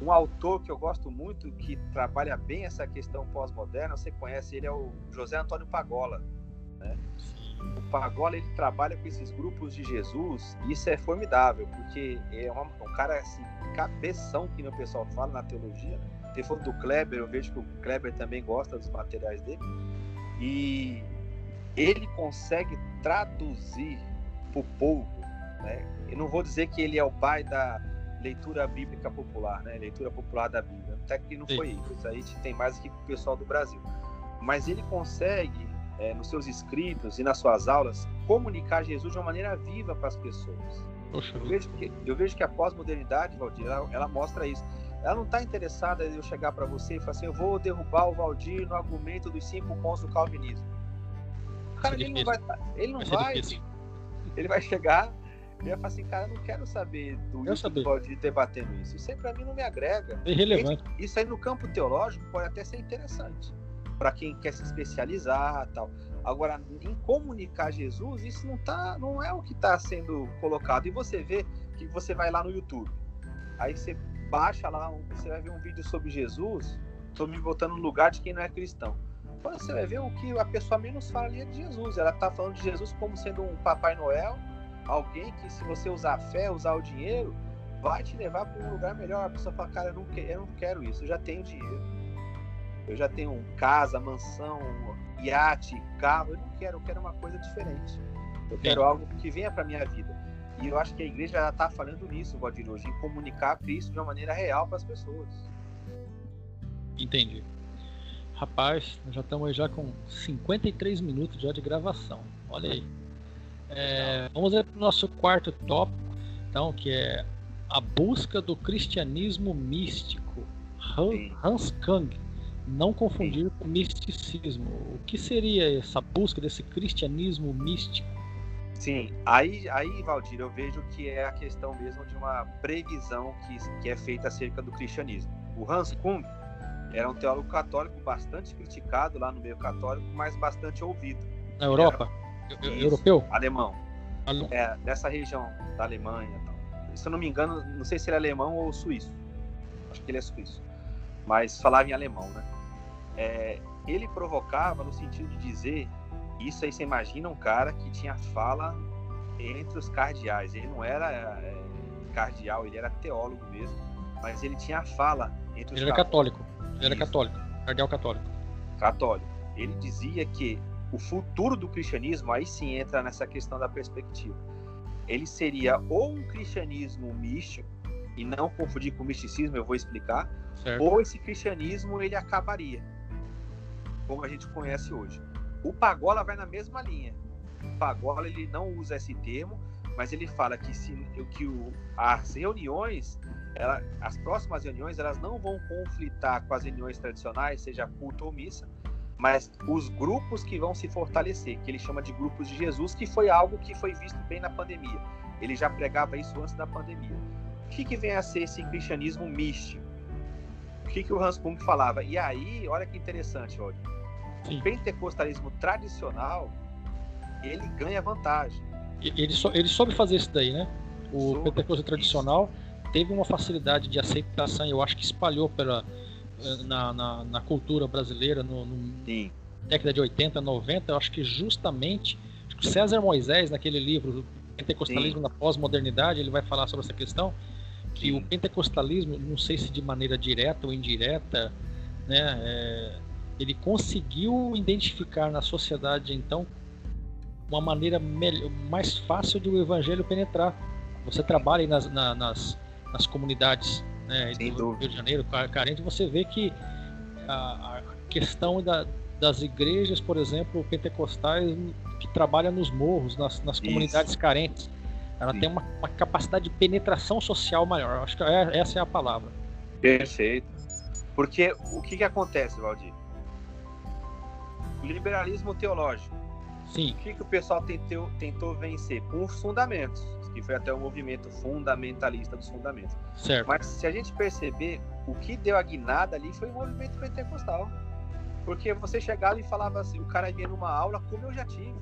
Um autor que eu gosto muito, que trabalha bem essa questão pós-moderna, você conhece ele, é o José Antônio Pagola. Né? O Pagola ele trabalha com esses grupos de Jesus e isso é formidável, porque é uma, um cara assim, cabeção que o pessoal fala na teologia. Né? Tem foto do Kleber, eu vejo que o Kleber também gosta dos materiais dele. E ele consegue traduzir para o povo, né? Eu não vou dizer que ele é o pai da leitura bíblica popular, né? Leitura popular da Bíblia. Até que não Sim. foi isso. Isso aí tem mais aqui com o pessoal do Brasil. Mas ele consegue, é, nos seus escritos e nas suas aulas, comunicar Jesus de uma maneira viva para as pessoas. Poxa. Eu vejo que, eu vejo que a pós-modernidade, Valdir, ela, ela, mostra isso. Ela não está interessada em eu chegar para você e falar assim: eu vou derrubar o Valdir no argumento dos cinco pontos do calvinismo cara ele não vai. Tá, ele não vai. vai ele vai chegar e vai falar assim, cara, eu não quero saber do YouTube debatendo isso. Isso aí pra mim não me agrega. É irrelevante. Isso aí no campo teológico pode até ser interessante. Para quem quer se especializar tal. Agora, em comunicar Jesus, isso não, tá, não é o que está sendo colocado. E você vê que você vai lá no YouTube. Aí você baixa lá, você vai ver um vídeo sobre Jesus. Estou me botando no lugar de quem não é cristão você vai ver o que a pessoa menos fala ali é de Jesus. Ela está falando de Jesus como sendo um Papai Noel, alguém que, se você usar a fé, usar o dinheiro, vai te levar para um lugar melhor. A pessoa fala, cara, eu não, eu não quero isso, eu já tenho dinheiro. Eu já tenho casa, mansão, iate, carro. Eu não quero, eu quero uma coisa diferente. Eu quero algo que venha para minha vida. E eu acho que a igreja já está falando nisso, Valdir, hoje, em comunicar Cristo de uma maneira real para as pessoas. Entendi. Rapaz, já estamos já com 53 minutos já de gravação. Olha aí. É, vamos para o nosso quarto tópico, então, que é a busca do cristianismo místico. Hans Kang. Não confundir com misticismo. O que seria essa busca desse cristianismo místico? Sim, aí, aí, Valdir, eu vejo que é a questão mesmo de uma previsão que, que é feita acerca do cristianismo. O Hans Kung era um teólogo católico bastante criticado lá no meio católico, mas bastante ouvido. Na Europa? Era, Europeu? Alemão. É, nessa região da Alemanha. Se eu não me engano, não sei se ele é alemão ou suíço. Acho que ele é suíço. Mas falava em alemão, né? É, ele provocava no sentido de dizer isso aí você imagina um cara que tinha fala entre os cardeais. Ele não era é, cardeal, ele era teólogo mesmo, mas ele tinha fala entre os Ele era católico. Ele era católico, cardeal católico. Católico. Ele dizia que o futuro do cristianismo aí sim entra nessa questão da perspectiva. Ele seria ou um cristianismo místico e não confundir com misticismo, eu vou explicar, certo. ou esse cristianismo ele acabaria, como a gente conhece hoje. O Pagola vai na mesma linha. O Pagola ele não usa esse termo, mas ele fala que se que o, as reuniões, ela, as próximas reuniões, elas não vão conflitar com as reuniões tradicionais, seja culto ou missa, mas os grupos que vão se fortalecer, que ele chama de grupos de Jesus, que foi algo que foi visto bem na pandemia. Ele já pregava isso antes da pandemia. O que, que vem a ser esse cristianismo místico? O que, que o Hans Kung falava? E aí, olha que interessante, olha Sim. o pentecostalismo tradicional ele ganha vantagem. Ele, so, ele soube fazer isso daí, né? O soube pentecostalismo tradicional teve uma facilidade de aceitação, eu acho que espalhou pela, eh, na, na, na cultura brasileira no, no década de 80, 90, eu acho que justamente César Moisés, naquele livro Pentecostalismo Sim. na Pós-Modernidade, ele vai falar sobre essa questão, que o pentecostalismo, não sei se de maneira direta ou indireta, né, é, ele conseguiu identificar na sociedade então uma maneira melhor, mais fácil de o evangelho penetrar. Você trabalha nas, na, nas, nas comunidades né, do Rio de Janeiro, carente, você vê que a, a questão da, das igrejas, por exemplo, pentecostais que trabalham nos morros, nas, nas comunidades Isso. carentes, ela Sim. tem uma, uma, capacidade de penetração social maior. Acho que é, essa é a palavra. Perfeito. Porque o que, que acontece, Valdir? liberalismo teológico. Sim. O que, que o pessoal tentou, tentou vencer? Com os fundamentos, que foi até o movimento fundamentalista dos fundamentos. Certo. Mas se a gente perceber, o que deu a guinada ali foi o movimento pentecostal. Porque você chegava e falava assim, o cara vinha numa aula, como eu já tive.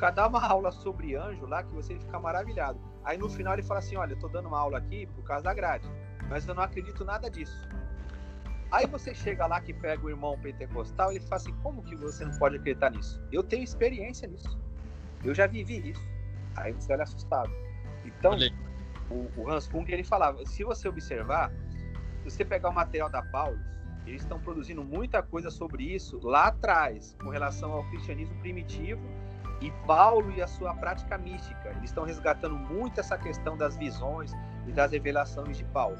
Cara dá uma aula sobre anjo lá, que você fica maravilhado. Aí no final ele fala assim, olha, eu tô dando uma aula aqui por causa da grade, mas eu não acredito nada disso. Aí você chega lá que pega o irmão pentecostal, ele fala assim: como que você não pode acreditar nisso? Eu tenho experiência nisso. Eu já vivi isso. Aí você olha assustado. Então, o, o, Hans Kung ele falava: se você observar, se você pegar o material da Paulus, eles estão produzindo muita coisa sobre isso lá atrás, com relação ao cristianismo primitivo e Paulo e a sua prática mística. Eles estão resgatando muito essa questão das visões e das revelações de Paulo.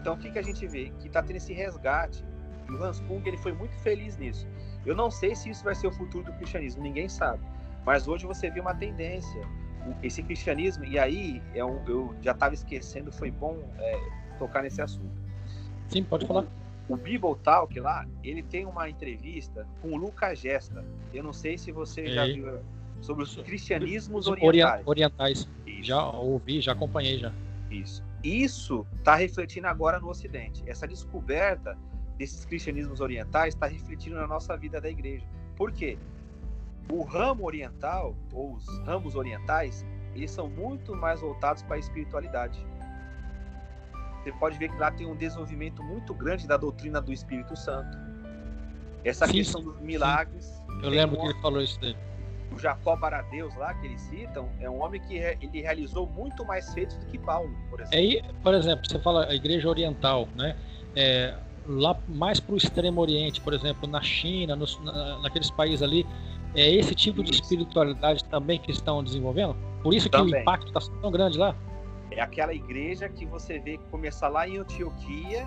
Então, o que, que a gente vê? Que está tendo esse resgate. E o Hans Kung ele foi muito feliz nisso. Eu não sei se isso vai ser o futuro do cristianismo, ninguém sabe. Mas hoje você vê uma tendência. Esse cristianismo, e aí é um, eu já estava esquecendo, foi bom é, tocar nesse assunto. Sim, pode falar. O Bible Talk lá, ele tem uma entrevista com o Lucas Gesta. Eu não sei se você já viu sobre os cristianismos orientais. Orientais. Isso. Já ouvi, já acompanhei já. Isso. Isso está refletindo agora no Ocidente. Essa descoberta desses cristianismos orientais está refletindo na nossa vida da igreja. Por quê? O ramo oriental, ou os ramos orientais, eles são muito mais voltados para a espiritualidade. Você pode ver que lá tem um desenvolvimento muito grande da doutrina do Espírito Santo. Essa sim, questão dos milagres. Sim. Eu lembro um... que ele falou isso dele o Jacó Baradeus lá que eles citam é um homem que ele realizou muito mais feitos do que Paulo, por exemplo. Aí, por exemplo, você fala a Igreja Oriental, né? É, lá mais para o extremo Oriente, por exemplo, na China, nos, na, naqueles países ali, é esse tipo isso. de espiritualidade também que estão desenvolvendo. Por isso também. que o impacto está tão grande lá. É aquela igreja que você vê começar lá em Antioquia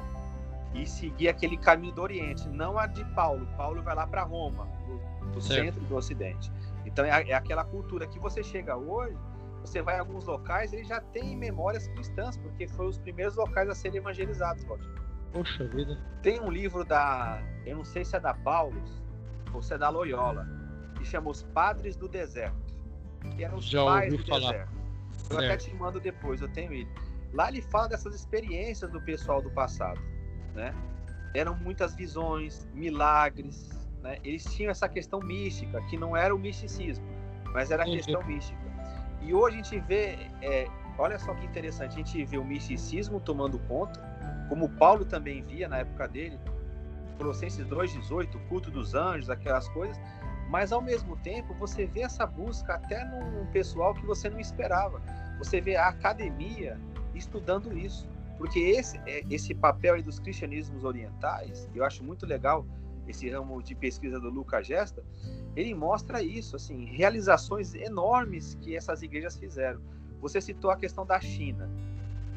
e seguir aquele caminho do Oriente, não a de Paulo. Paulo vai lá para Roma, do, do centro do Ocidente. Então é, é aquela cultura que você chega hoje, você vai em alguns locais, ele já tem memórias cristãs, porque foram os primeiros locais a serem evangelizados, Valdir. Poxa vida. Tem um livro da, eu não sei se é da Paulus ou se é da Loyola, que chama Os Padres do Deserto. que eram os Já pais ouvi do falar. deserto. Eu Certo. até te mando depois, eu tenho ele. Lá ele fala dessas experiências do pessoal do passado, né? Eram muitas visões, milagres, né? Eles tinham essa questão mística, que não era o misticismo, mas era a questão mística. E hoje a gente vê, é, olha só que interessante, a gente vê o misticismo tomando conta, como Paulo também via na época dele, Colossenses 2,18, o culto dos anjos, aquelas coisas, mas ao mesmo tempo você vê essa busca até num pessoal que você não esperava. Você vê a academia estudando isso, porque esse, é- esse papel dos cristianismos orientais, eu acho muito legal esse ramo de pesquisa do Lucas Gesta, ele mostra isso, assim, realizações enormes que essas igrejas fizeram. Você citou a questão da China.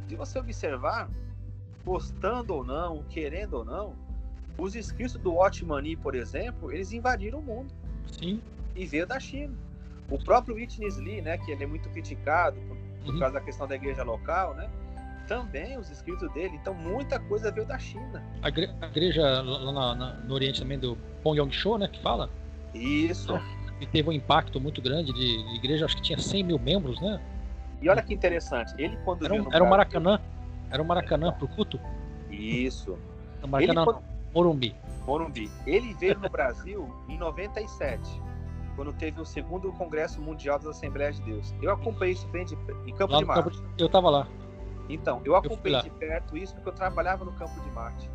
Se você observar, gostando ou não, querendo ou não, os escritos do Otmani, por exemplo, eles invadiram o mundo Sim. e veio da China. O próprio Witness Lee, né, que ele é muito criticado por, por Uhum. causa da questão da igreja local, né? Também os escritos dele. Então muita coisa veio da China. A, igre- a igreja lá na- no Oriente também do Pong Yong Cho, né? Que fala. Isso. E teve um impacto muito grande de, de igreja, acho que tinha 100 mil membros, né? E olha que interessante. Ele quando Era veio um, era um Maracanã. Era um Maracanã pro culto. Isso. Maracanã, Ele, não, Morumbi. Morumbi. Ele veio no Brasil em 97, quando teve o segundo Congresso Mundial das Assembleias de Deus. Eu acompanhei isso bem de, em Campo Lá de no campo Marte. de- eu tava lá. Então, eu acompanhei lá. de perto isso porque eu trabalhava no Campo de Marte.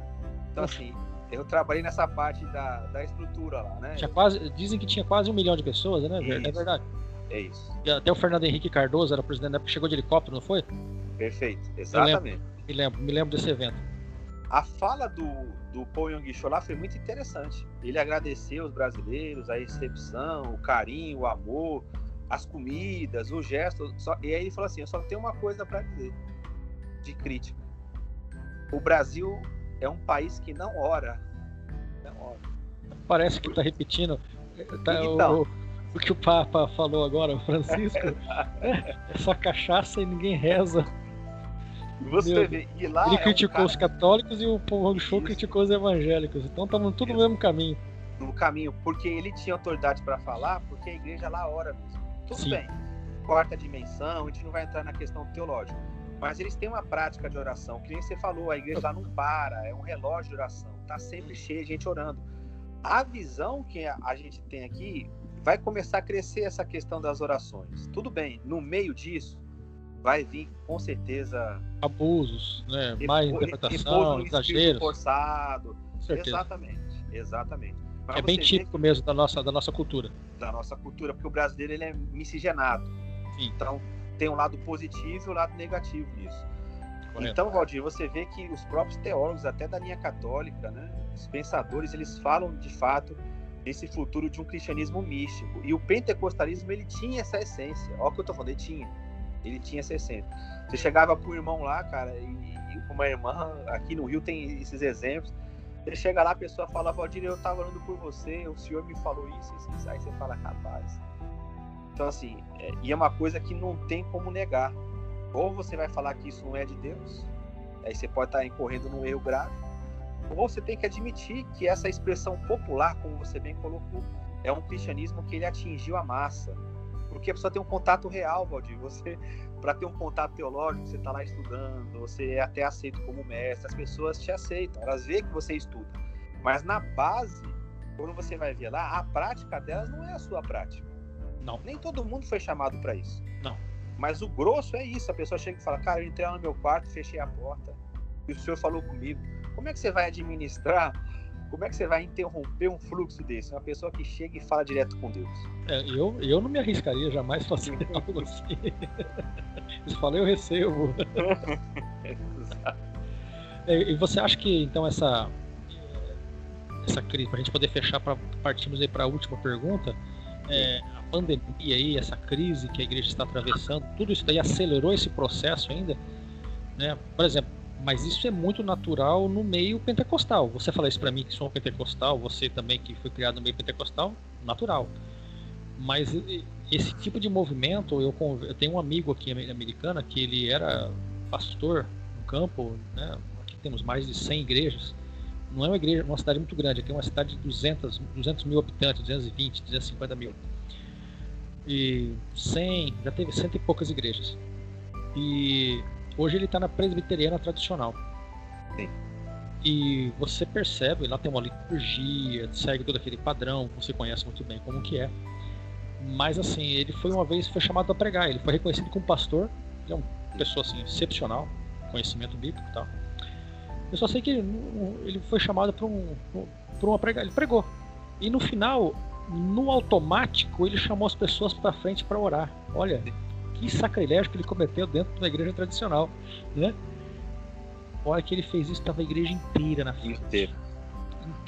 Então, assim, eu trabalhei nessa parte da, da estrutura lá, né? Tinha quase, dizem que tinha quase um milhão de pessoas, né? É Isso. verdade. É isso. E até o Fernando Henrique Cardoso era presidente da época, chegou de helicóptero, não foi? Perfeito. Exatamente. Me lembro, me lembro desse evento. A fala do, do Paul Yong-Cho lá foi muito interessante. Ele agradeceu os brasileiros, a recepção, o carinho, o amor, as comidas, o gesto. Só, e aí ele falou assim: Eu só tenho uma coisa para dizer de crítica. O Brasil é um país que não ora. Não ora. Parece que tá repetindo tá, Então. o, o que o Papa falou agora, o Francisco. é, é só cachaça e ninguém reza. Você vê, e lá Ele é um criticou cara os católicos e o Paul Show criticou os evangélicos. Então estamos tudo no mesmo caminho. no caminho, porque ele tinha autoridade para falar, porque a igreja lá ora mesmo. Tudo Sim. bem. Quarta dimensão, a gente não vai entrar na questão teológica. Mas eles têm uma prática de oração, que nem você falou, a igreja lá não para, é um relógio de oração, tá sempre cheio de gente orando. A visão que a gente tem aqui vai começar a crescer essa questão das orações. Tudo bem, no meio disso vai vir com certeza Abusos, né? mais interpretação, exageros. forçado. Exatamente, exatamente. Mas É bem típico mesmo da nossa, da nossa cultura. da nossa cultura, porque o brasileiro ele é miscigenado. Sim. Então tem um lado positivo e um lado negativo nisso. Correto. Então, Valdir, você vê que os próprios teólogos, até da linha católica, né, os pensadores, eles falam de fato desse futuro de um cristianismo místico. E o pentecostalismo ele tinha essa essência. Olha o que eu tô falando, ele tinha. Ele tinha essa essência. Você chegava pro irmão lá, cara, e, e com uma irmã, aqui no Rio tem esses exemplos. Você chega lá, a pessoa fala, Valdir, eu tava orando por você, o senhor me falou isso, isso, isso. Aí você fala, rapaz. Então, assim, é, e é uma coisa que não tem como negar. Ou você vai falar que isso não é de Deus, aí você pode estar incorrendo num erro grave, ou você tem que admitir que essa expressão popular, como você bem colocou, é um cristianismo que ele atingiu a massa. Porque a pessoa tem um contato real, Valdir. Você, para ter um contato teológico, você está lá estudando, você é até aceito como mestre, as pessoas te aceitam, elas veem que você estuda. Mas na base, quando você vai ver lá, a prática delas não é a sua prática. Não. Nem todo mundo foi chamado para isso. Não. Mas o grosso é isso. A pessoa chega e fala: Cara, eu entrei lá no meu quarto, fechei a porta e o senhor falou comigo. Como é que você vai administrar? Como é que você vai interromper um fluxo desse? Uma pessoa que chega e fala direto com Deus. É, eu, eu não me arriscaria jamais fazer algo assim. Eles falam, eu recebo. É, E você acha que então essa essa crise, para a gente poder fechar, para partirmos aí para a última pergunta, é, pandemia aí, essa crise que a igreja está atravessando, tudo isso daí acelerou esse processo ainda, né? Por exemplo, mas isso é muito natural no meio pentecostal. Você fala isso para mim que sou um pentecostal, você também que foi criado no meio pentecostal, natural. Mas esse tipo de movimento, eu, eu tenho um amigo aqui ame- americano que ele era pastor no campo, né? Aqui temos mais de 100 igrejas. Não é uma igreja, uma cidade muito grande, aqui é uma cidade de 200, 200 mil habitantes, 220, 250 mil. E 100, já teve cento e poucas igrejas. E hoje ele está na presbiteriana tradicional. Sim. E você percebe, lá tem uma liturgia, segue todo aquele padrão, você conhece muito bem como que é. Mas assim, ele foi uma vez foi chamado para pregar, ele foi reconhecido como pastor, ele é uma pessoa assim excepcional, conhecimento bíblico e tal. Eu só sei que ele, ele foi chamado para um, para uma pregar, ele pregou. E no final, no automático, ele chamou as pessoas para frente para orar. Olha, que sacrilégio que ele cometeu dentro da igreja tradicional, né? Olha que ele fez isso, estava a igreja inteira na frente. Inteira.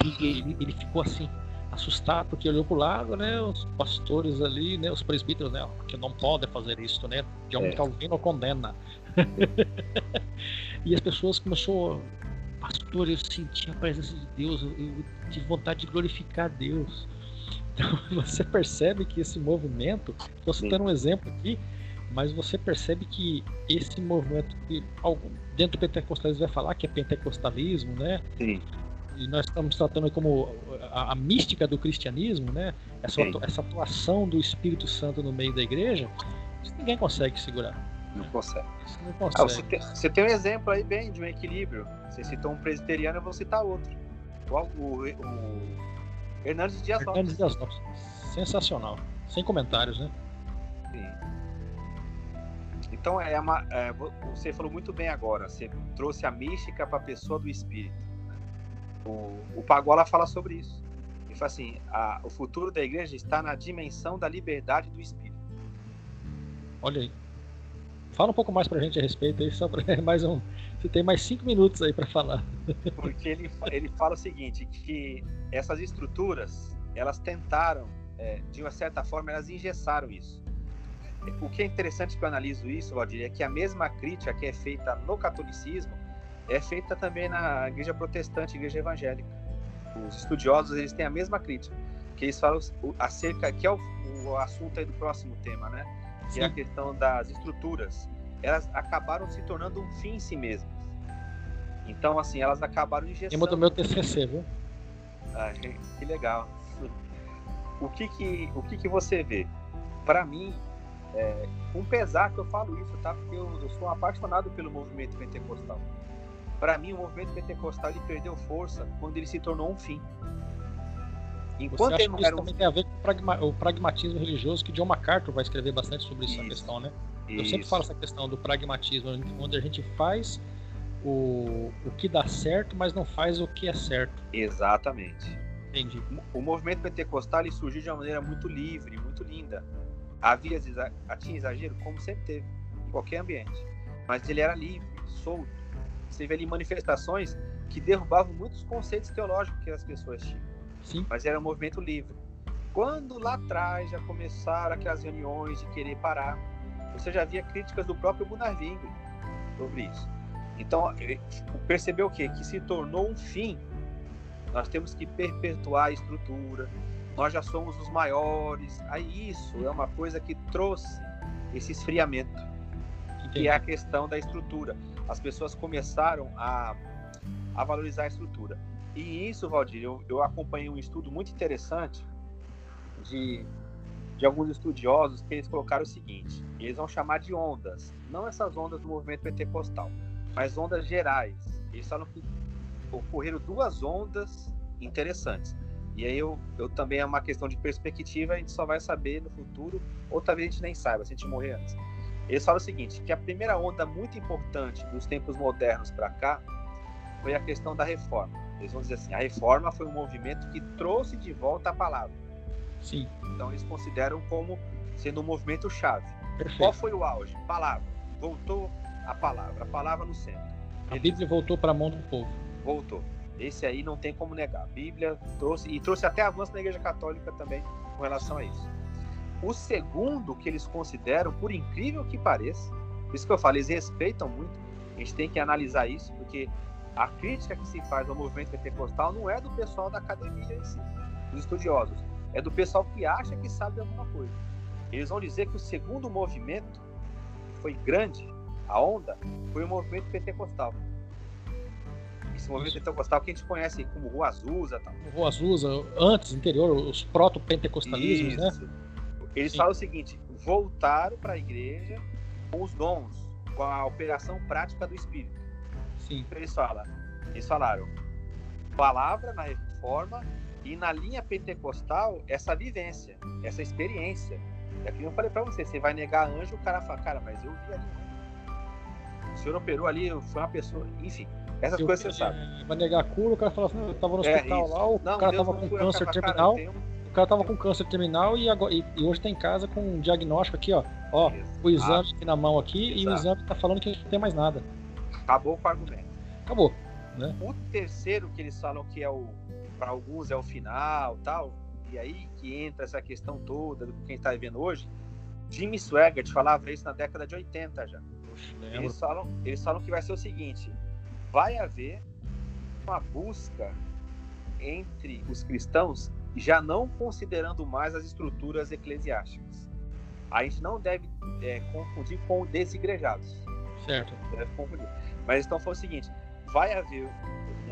Ele, ele ficou assim, assustado, porque olhou para o lado, né? Os pastores ali, né? Os presbíteros, né? Que não podem fazer isso, né? John é. Calvino condena. e as pessoas começou pastor, eu senti a presença de Deus, eu tive vontade de glorificar Deus. Então você percebe que esse movimento, estou citando um exemplo aqui, mas você percebe que esse movimento que dentro do pentecostalismo vai falar que é pentecostalismo, né? Sim. E nós estamos tratando como a, a mística do cristianismo, né? Essa, essa atuação do Espírito Santo no meio da igreja, isso ninguém consegue segurar. Não consegue. Não consegue. Ah, você, tem, você, tem, um exemplo aí bem de um equilíbrio. Você citou um presbiteriano, eu vou citar outro. O, o, o Hernandes Dias Lopes. Hernandes Dias Lopes. Sensacional. Sem comentários, né? Sim. Então, é, uma, é você falou muito bem agora. Você trouxe a mística para a pessoa do espírito. O, o Pagola fala sobre isso. Ele fala assim: a, o futuro da igreja está na dimensão da liberdade do espírito. Olha aí. Fala um pouco mais pra gente a respeito aí, só pra mais um. Você tem mais cinco minutos aí para falar. Porque ele, ele fala o seguinte, que essas estruturas, elas tentaram, é, de uma certa forma, elas engessaram isso. O que é interessante que eu analiso isso, Valdir, é que a mesma crítica que é feita no catolicismo é feita também na igreja protestante, igreja evangélica. Os estudiosos, eles têm a mesma crítica, que eles falam acerca, que é o, o assunto aí do próximo tema, né? que é a questão das estruturas, elas acabaram se tornando um fim em si mesmas. Então, assim, elas acabaram ingestando... Tema do meu TCC, viu? Ah, que legal. O que que, o que, que você vê? Para mim, é, um pesar que eu falo isso, tá? Porque eu, eu sou apaixonado pelo movimento pentecostal. Para mim, o movimento pentecostal ele perdeu força quando ele se tornou um fim. Enquanto acha que isso também tem a ver com o, pragma, o, pragmatismo religioso, que John MacArthur vai escrever bastante sobre essa questão, né? Eu sempre falo essa questão do pragmatismo, onde a gente faz o, o que dá certo, mas não faz o que é certo. Exatamente. Entendi. O movimento pentecostal surgiu de uma maneira muito livre, muito linda. Havia tinha exagero, como sempre teve, em qualquer ambiente. Mas ele era livre, solto. Você vê ali manifestações que derrubavam muitos conceitos teológicos que as pessoas tinham. Sim. Mas era um movimento livre. Quando lá atrás já começaram aquelas reuniões de querer parar, você já via críticas do próprio Gunnar Wingre sobre isso. Então, percebeu o quê? Que se tornou um fim. Nós temos que perpetuar a estrutura. Nós já somos os maiores. Aí isso é uma coisa que trouxe esse esfriamento, Entendi. que é a questão da estrutura. As pessoas começaram a, a valorizar a estrutura. E isso, Valdir, eu, eu acompanhei um estudo muito interessante de, de alguns estudiosos que eles colocaram o seguinte: eles vão chamar de ondas, não essas ondas do movimento pentecostal, mas ondas gerais. Eles falam que ocorreram duas ondas interessantes. E aí eu, eu também é uma questão de perspectiva, a gente só vai saber no futuro, ou talvez a gente nem saiba, se a gente morrer antes. Eles falam o seguinte, que a primeira onda muito importante dos tempos modernos para cá foi a questão da reforma. Eles vão dizer assim: a reforma foi um movimento que trouxe de volta a palavra. Sim. Então eles consideram como sendo um movimento chave. Perfeito. Qual foi o auge? Palavra. Voltou a palavra, a palavra no centro. A Bíblia voltou para a mão do povo. Voltou. Esse aí não tem como negar. A Bíblia trouxe e trouxe até avanço na Igreja Católica também com relação a isso. O segundo que eles consideram, por incrível que pareça, por isso que eu falo, eles respeitam muito. A gente tem que analisar isso, porque a crítica que se faz ao movimento pentecostal não é do pessoal da academia em si, dos estudiosos, é do pessoal que acha que sabe alguma coisa. Eles vão dizer que o segundo movimento, foi grande, a onda, foi o movimento pentecostal. Esse movimento pentecostal que a gente conhece como Rua Azusa. Tal. Rua Azusa, antes, interior, os proto-pentecostalismos, né? Eles Sim. falam o seguinte: voltaram para a igreja com os dons, com a operação prática do Espírito. Sim. Eles falam, eles falaram palavra na reforma e na linha pentecostal essa vivência, essa experiência. É que eu falei para você, você vai negar anjo, o cara fala, cara, mas eu vi ali. O senhor operou ali, foi uma pessoa, enfim. Essas eu, coisas você sabe. Vai negar cura, o cara fala assim, eu tava no é, hospital é, lá, o não, cara Deus tava com câncer terminal. Cara, o cara tava com câncer terminal e, agora, e, e, hoje tá em casa com um diagnóstico aqui, ó. Ó, o exame aqui na mão aqui Exato. e o exame tá falando que não tem mais nada. Acabou com o argumento. Acabou. Né? O terceiro que eles falam que é o, para alguns é o final, tal. E aí que entra essa questão toda do que a gente tá vendo hoje. Jimmy Swaggart falava isso na década de 80 já. Eles falam, eles falam que vai ser o seguinte: vai haver uma busca entre os cristãos, já não considerando mais as estruturas eclesiásticas. A gente não deve é, confundir com desigrejados. Certo. Deve confundir. Mas estão falando o seguinte: vai haver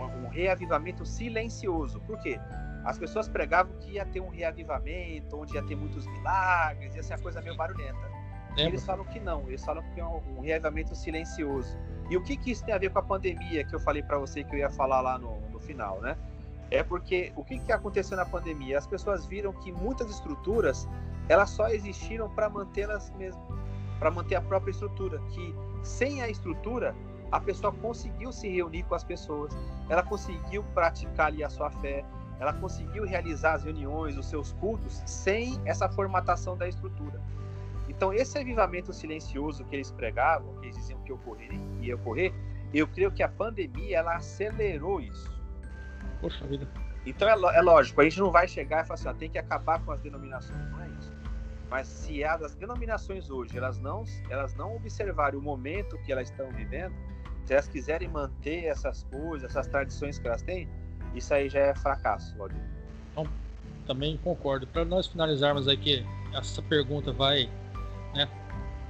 um, um reavivamento silencioso. Por quê? As pessoas pregavam que ia ter um reavivamento, onde ia ter muitos milagres, ia ser uma coisa meio barulhenta. Eles falam que não, eles falam que é um reavivamento silencioso. E o que, que isso tem a ver com a pandemia que eu falei para você que eu ia falar lá no, no final, né? É porque o que, que aconteceu na pandemia? As pessoas viram que muitas estruturas elas só existiram para mantê-las mesmo, para manter a própria estrutura. Que sem a estrutura a pessoa conseguiu se reunir com as pessoas, ela conseguiu praticar ali a sua fé, ela conseguiu realizar as reuniões, os seus cultos, sem essa formatação da estrutura. Então, esse avivamento silencioso que eles pregavam, que eles diziam que ocorreria, ia ocorrer, eu creio que a pandemia ela acelerou isso. Poxa vida. Então é, é lógico, a gente não vai chegar e falar assim, ó, tem que acabar com as denominações, não é isso. Mas se as denominações hoje elas não, elas não observarem o momento que elas estão vivendo, se elas quiserem manter essas coisas, essas tradições que elas têm, isso aí já é fracasso, Valdir. Então, também concordo. Para nós finalizarmos aqui, essa pergunta vai, né,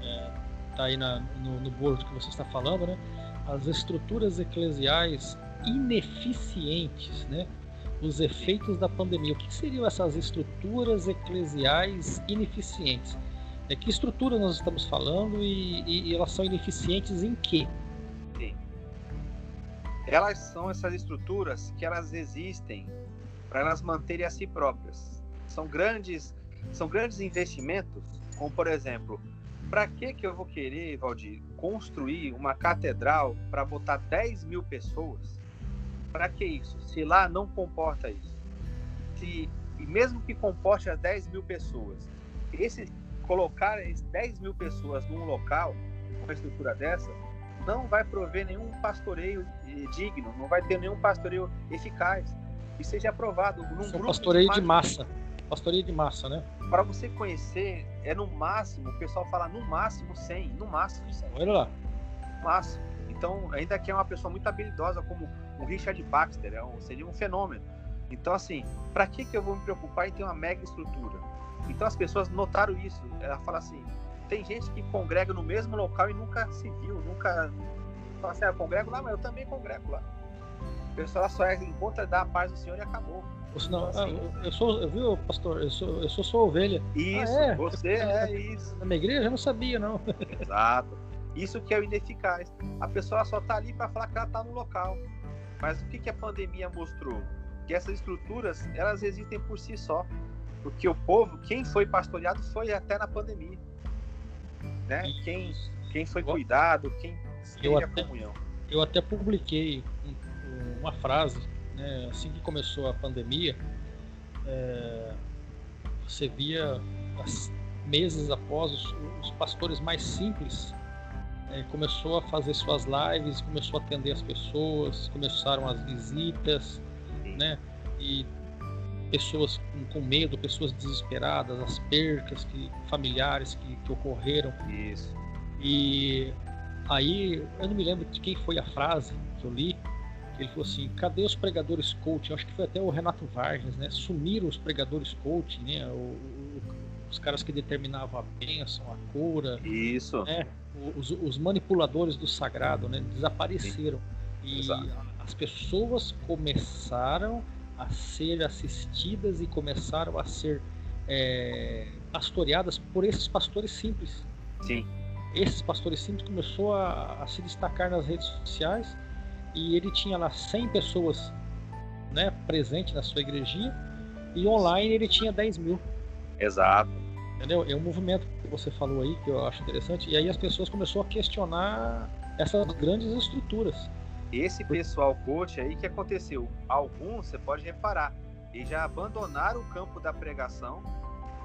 é, tá aí na, no, no board que você está falando, né? As estruturas eclesiais ineficientes, né? Os efeitos da pandemia. O que seriam essas estruturas eclesiais ineficientes? É que estrutura nós estamos falando e, e, e elas são ineficientes em quê? Elas são essas estruturas que elas existem para elas manterem a si próprias. São grandes, são grandes investimentos, como por exemplo, para que que eu vou querer, Valdir, construir uma catedral para botar 10 mil pessoas? Para que isso? Se lá não comporta isso. Se, e mesmo que comporte as 10 mil pessoas, esse colocar 10 mil pessoas num local, uma estrutura dessa, não vai prover nenhum pastoreio digno, não vai ter nenhum pastoreio eficaz e seja aprovado num Isso grupo pastoreio de, de massa. Pastoreio de massa, né? Para você conhecer, é no máximo, o pessoal fala no máximo 100, no máximo 100. Olha lá. No máximo. Então, ainda que é uma pessoa muito habilidosa como o Richard Baxter, é um, seria um fenômeno. Então, assim, para que, que eu vou me preocupar em ter uma mega estrutura? Então, as pessoas notaram isso. Ela fala assim: tem gente que congrega no mesmo local e nunca se viu, nunca. Fala assim, ah, eu congrego lá, mas eu também congrego lá. O pessoal só é, encontra dar a paz do Senhor e acabou. Senão, então, assim, ah, eu sou, viu, pastor? Eu sou, eu sou sua ovelha. Isso, ah, é? você é, isso. Na minha igreja eu não sabia, não. Exato. Isso que é o ineficaz. A pessoa só tá ali para falar que ela tá no local. Mas o que, que a pandemia mostrou? Que essas estruturas, elas existem por si só. Porque o povo, quem foi pastoreado foi até na pandemia né? Quem, quem foi cuidado, quem teve a comunhão. Eu até publiquei uma frase, né? assim que começou a pandemia, é, você via meses após os, os pastores mais simples é, começou a fazer suas lives, começou a atender as pessoas, começaram as visitas, né? E pessoas com, medo, pessoas desesperadas, as percas que, familiares que, que ocorreram. Isso. E aí eu não me lembro de quem foi a frase que eu li. Que ele falou assim: cadê os pregadores coaching? Acho que foi até o Renato Vargas, né? Sumiram os pregadores coaching, né? O, o, os caras que determinavam a bênção, a cura. Isso. Né? Os, os manipuladores do sagrado, né? Desapareceram. Sim. E Exato. as pessoas começaram a ser assistidas e começaram a ser é, pastoreadas por esses pastores simples. Sim. Esses pastores simples começou a, a se destacar nas redes sociais e ele tinha lá 100 pessoas né, presentes na sua igrejinha e online ele tinha 10 mil. Exato. Entendeu? É um movimento que você falou aí que eu acho interessante. E aí as pessoas começaram a questionar essas grandes estruturas. Esse pessoal coach aí que aconteceu, alguns você pode reparar, eles já abandonaram o campo da pregação,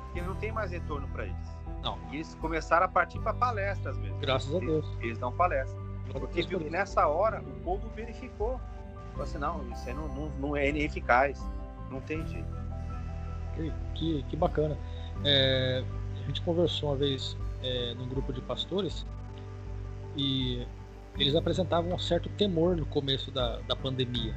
porque não tem mais retorno para eles. Não. E eles começaram a partir para palestras mesmo. Graças a Deus. Eles, eles dão palestras. Porque viu que nessa hora o povo verificou. Falou assim, não, isso aí não, não, não é ineficaz. Não tem jeito. Que, que, que bacana. É, a gente conversou uma vez é, num grupo de pastores e eles apresentavam um certo temor no começo da, da pandemia.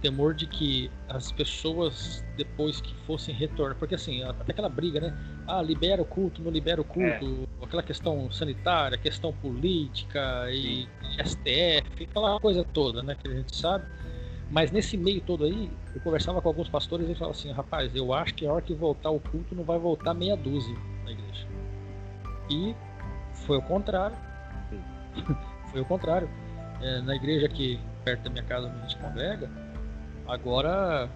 Temor de que as pessoas, depois que fossem retornar, porque assim, até aquela briga, né? Ah, libera o culto, não libera o culto, é. aquela questão sanitária, questão política e, e STF, aquela coisa toda, né? Que a gente sabe. Mas nesse meio todo aí, eu conversava com alguns pastores e falava assim, rapaz, eu acho que a hora que voltar o culto não vai voltar meia dúzia na igreja. E foi o contrário. foi o contrário. É, na igreja aqui perto da minha casa onde a gente congrega, agora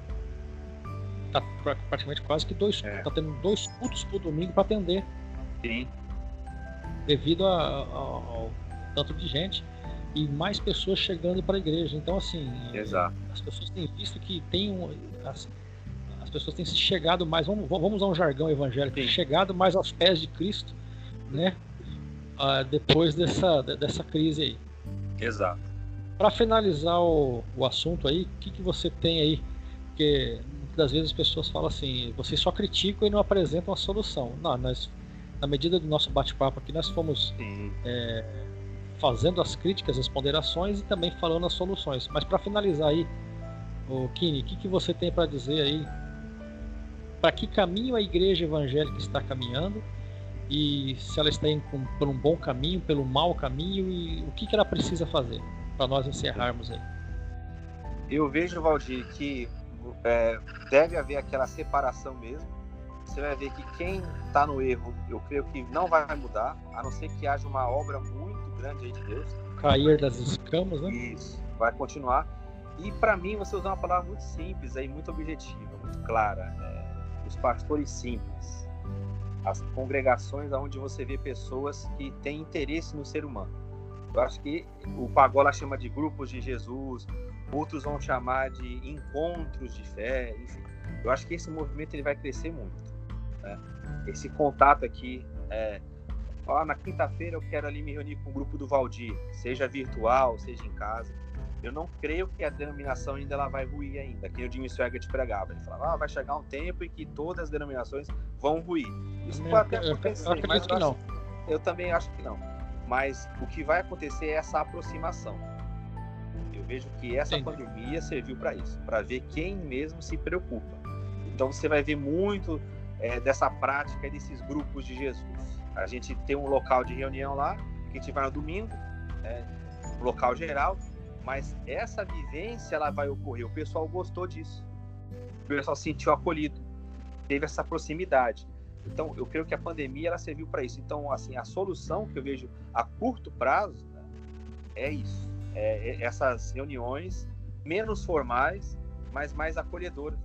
tá praticamente quase que dois, é. tá tendo dois cultos por domingo para atender. Sim. Devido a, a, ao tanto de gente e mais pessoas chegando para a igreja. Então, assim, Exato. as pessoas têm visto que tem um, as, as pessoas têm se chegado mais, vamos, vamos usar um jargão evangélico, Sim. chegado mais aos pés de Cristo, né? Uh, depois dessa, dessa crise aí. Exato. Para finalizar o, o assunto aí, o que, que você tem aí? Porque muitas das vezes as pessoas falam assim, vocês só criticam e não apresentam a solução. Não, nós, na medida do nosso bate-papo aqui, nós fomos é, fazendo as críticas, as ponderações e também falando as soluções. Mas para finalizar aí, o Kini, o que, que você tem para dizer aí? Para que caminho a igreja evangélica está caminhando? E se ela está indo por um bom caminho, pelo mau caminho e o que, que ela precisa fazer para nós encerrarmos aí? Eu vejo, Valdir, que é, deve haver aquela separação mesmo. Você vai ver que quem está no erro, eu creio que não vai mudar, a não ser que haja uma obra muito grande aí de Deus. Cair das escamas, né? Isso, vai continuar. E para mim, você usou uma palavra muito simples aí, muito objetiva, muito clara. É, os pastores simples. As congregações onde você vê pessoas que têm interesse no ser humano. Eu acho que o Pagola chama de grupos de Jesus, outros vão chamar de encontros de fé, enfim. Eu acho que esse movimento ele vai crescer muito. Né? Esse contato aqui, é, ó, na quinta-feira eu quero ali me reunir com o grupo do Valdir, seja virtual, seja em casa. Eu não creio que a denominação ainda ela vai ruir ainda, que o Jimmy Swaggart pregava. Ele falava, ah, vai chegar um tempo em que todas as denominações vão ruir. Isso eu, pode até acontecer, eu, eu mas eu, acho, eu também acho que não. Mas o que vai acontecer é essa aproximação. Eu vejo que essa Entendi. pandemia serviu para isso, para ver quem mesmo se preocupa. Então você vai ver muito é, dessa prática desses grupos de Jesus. A gente tem um local de reunião lá, que a gente vai no domingo, é, um local geral, mas essa vivência ela vai ocorrer. O pessoal gostou disso. O pessoal se sentiu acolhido, teve essa proximidade. Então, eu creio que a pandemia ela serviu para isso. Então, assim, a solução que eu vejo a curto prazo né, é isso: é, é essas reuniões menos formais, mas mais acolhedoras.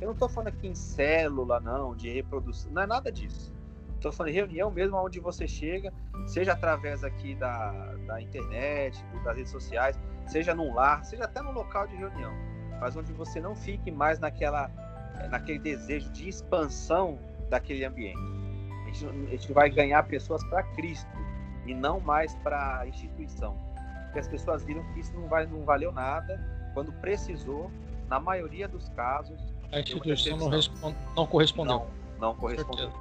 Eu não estou falando aqui em célula, não, de reprodução, não é nada disso. Estou falando de reunião mesmo onde você chega, seja através aqui da, da internet, das redes sociais, seja num lar, seja até no local de reunião, mas onde você não fique mais naquela, naquele desejo de expansão daquele ambiente. A gente, a gente vai ganhar pessoas para Cristo e não mais para a instituição. Porque as pessoas viram que isso não, vai, não valeu nada quando precisou, na maioria dos casos. A instituição não, respond, não correspondeu. Não, não correspondeu.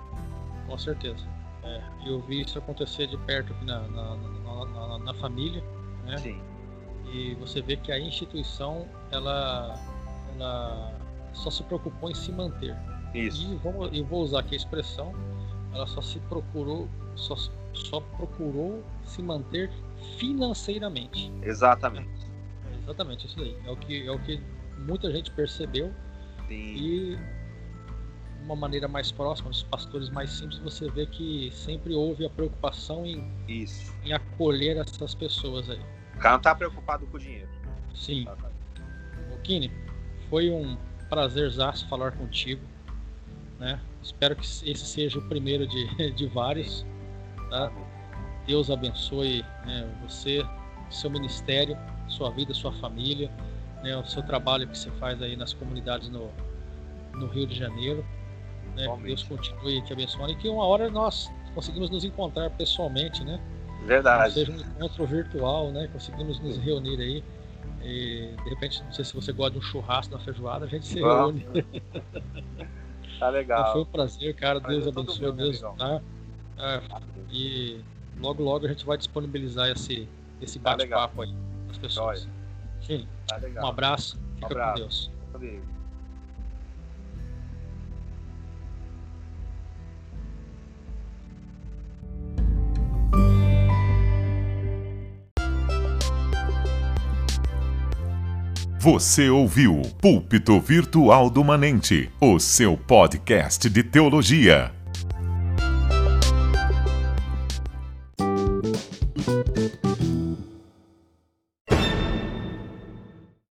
Com certeza. É, eu vi isso acontecer de perto aqui na, na, na, na, família, né? Sim. E você vê que a instituição, ela, ela só se preocupou em se manter. Isso. E vou, eu vou usar aqui a expressão, ela só se procurou, só, só procurou se manter financeiramente. Exatamente. É, exatamente, isso aí. É o que, é o que muita gente percebeu. Sim. E uma maneira mais próxima, dos pastores mais simples, você vê que sempre houve a preocupação em, Isso. em acolher essas pessoas aí. O cara não tá preocupado com o dinheiro. Sim. O Kine, foi um prazerzaço falar contigo. Né? Espero que esse seja o primeiro de, de vários. Tá? Deus abençoe né, você, seu ministério, sua vida, sua família, né, o seu trabalho que você faz aí nas comunidades no, no Rio de Janeiro. Né? Que Deus continue te abençoando e que uma hora nós conseguimos nos encontrar pessoalmente, né? Verdade. Seja um encontro virtual, né? Conseguimos nos reunir aí. E, de repente, não sei se você gosta de um churrasco na feijoada, a gente se reúne. tá legal. Então, foi um prazer, cara. Deus abençoe, Deus tá. É, e logo, logo a gente vai disponibilizar esse, esse Tá bate-papo aí para as pessoas. Sim. Tá. Um abraço. Fica Um abraço. com Deus. Você ouviu Púlpito Virtual do Manente, o seu podcast de teologia.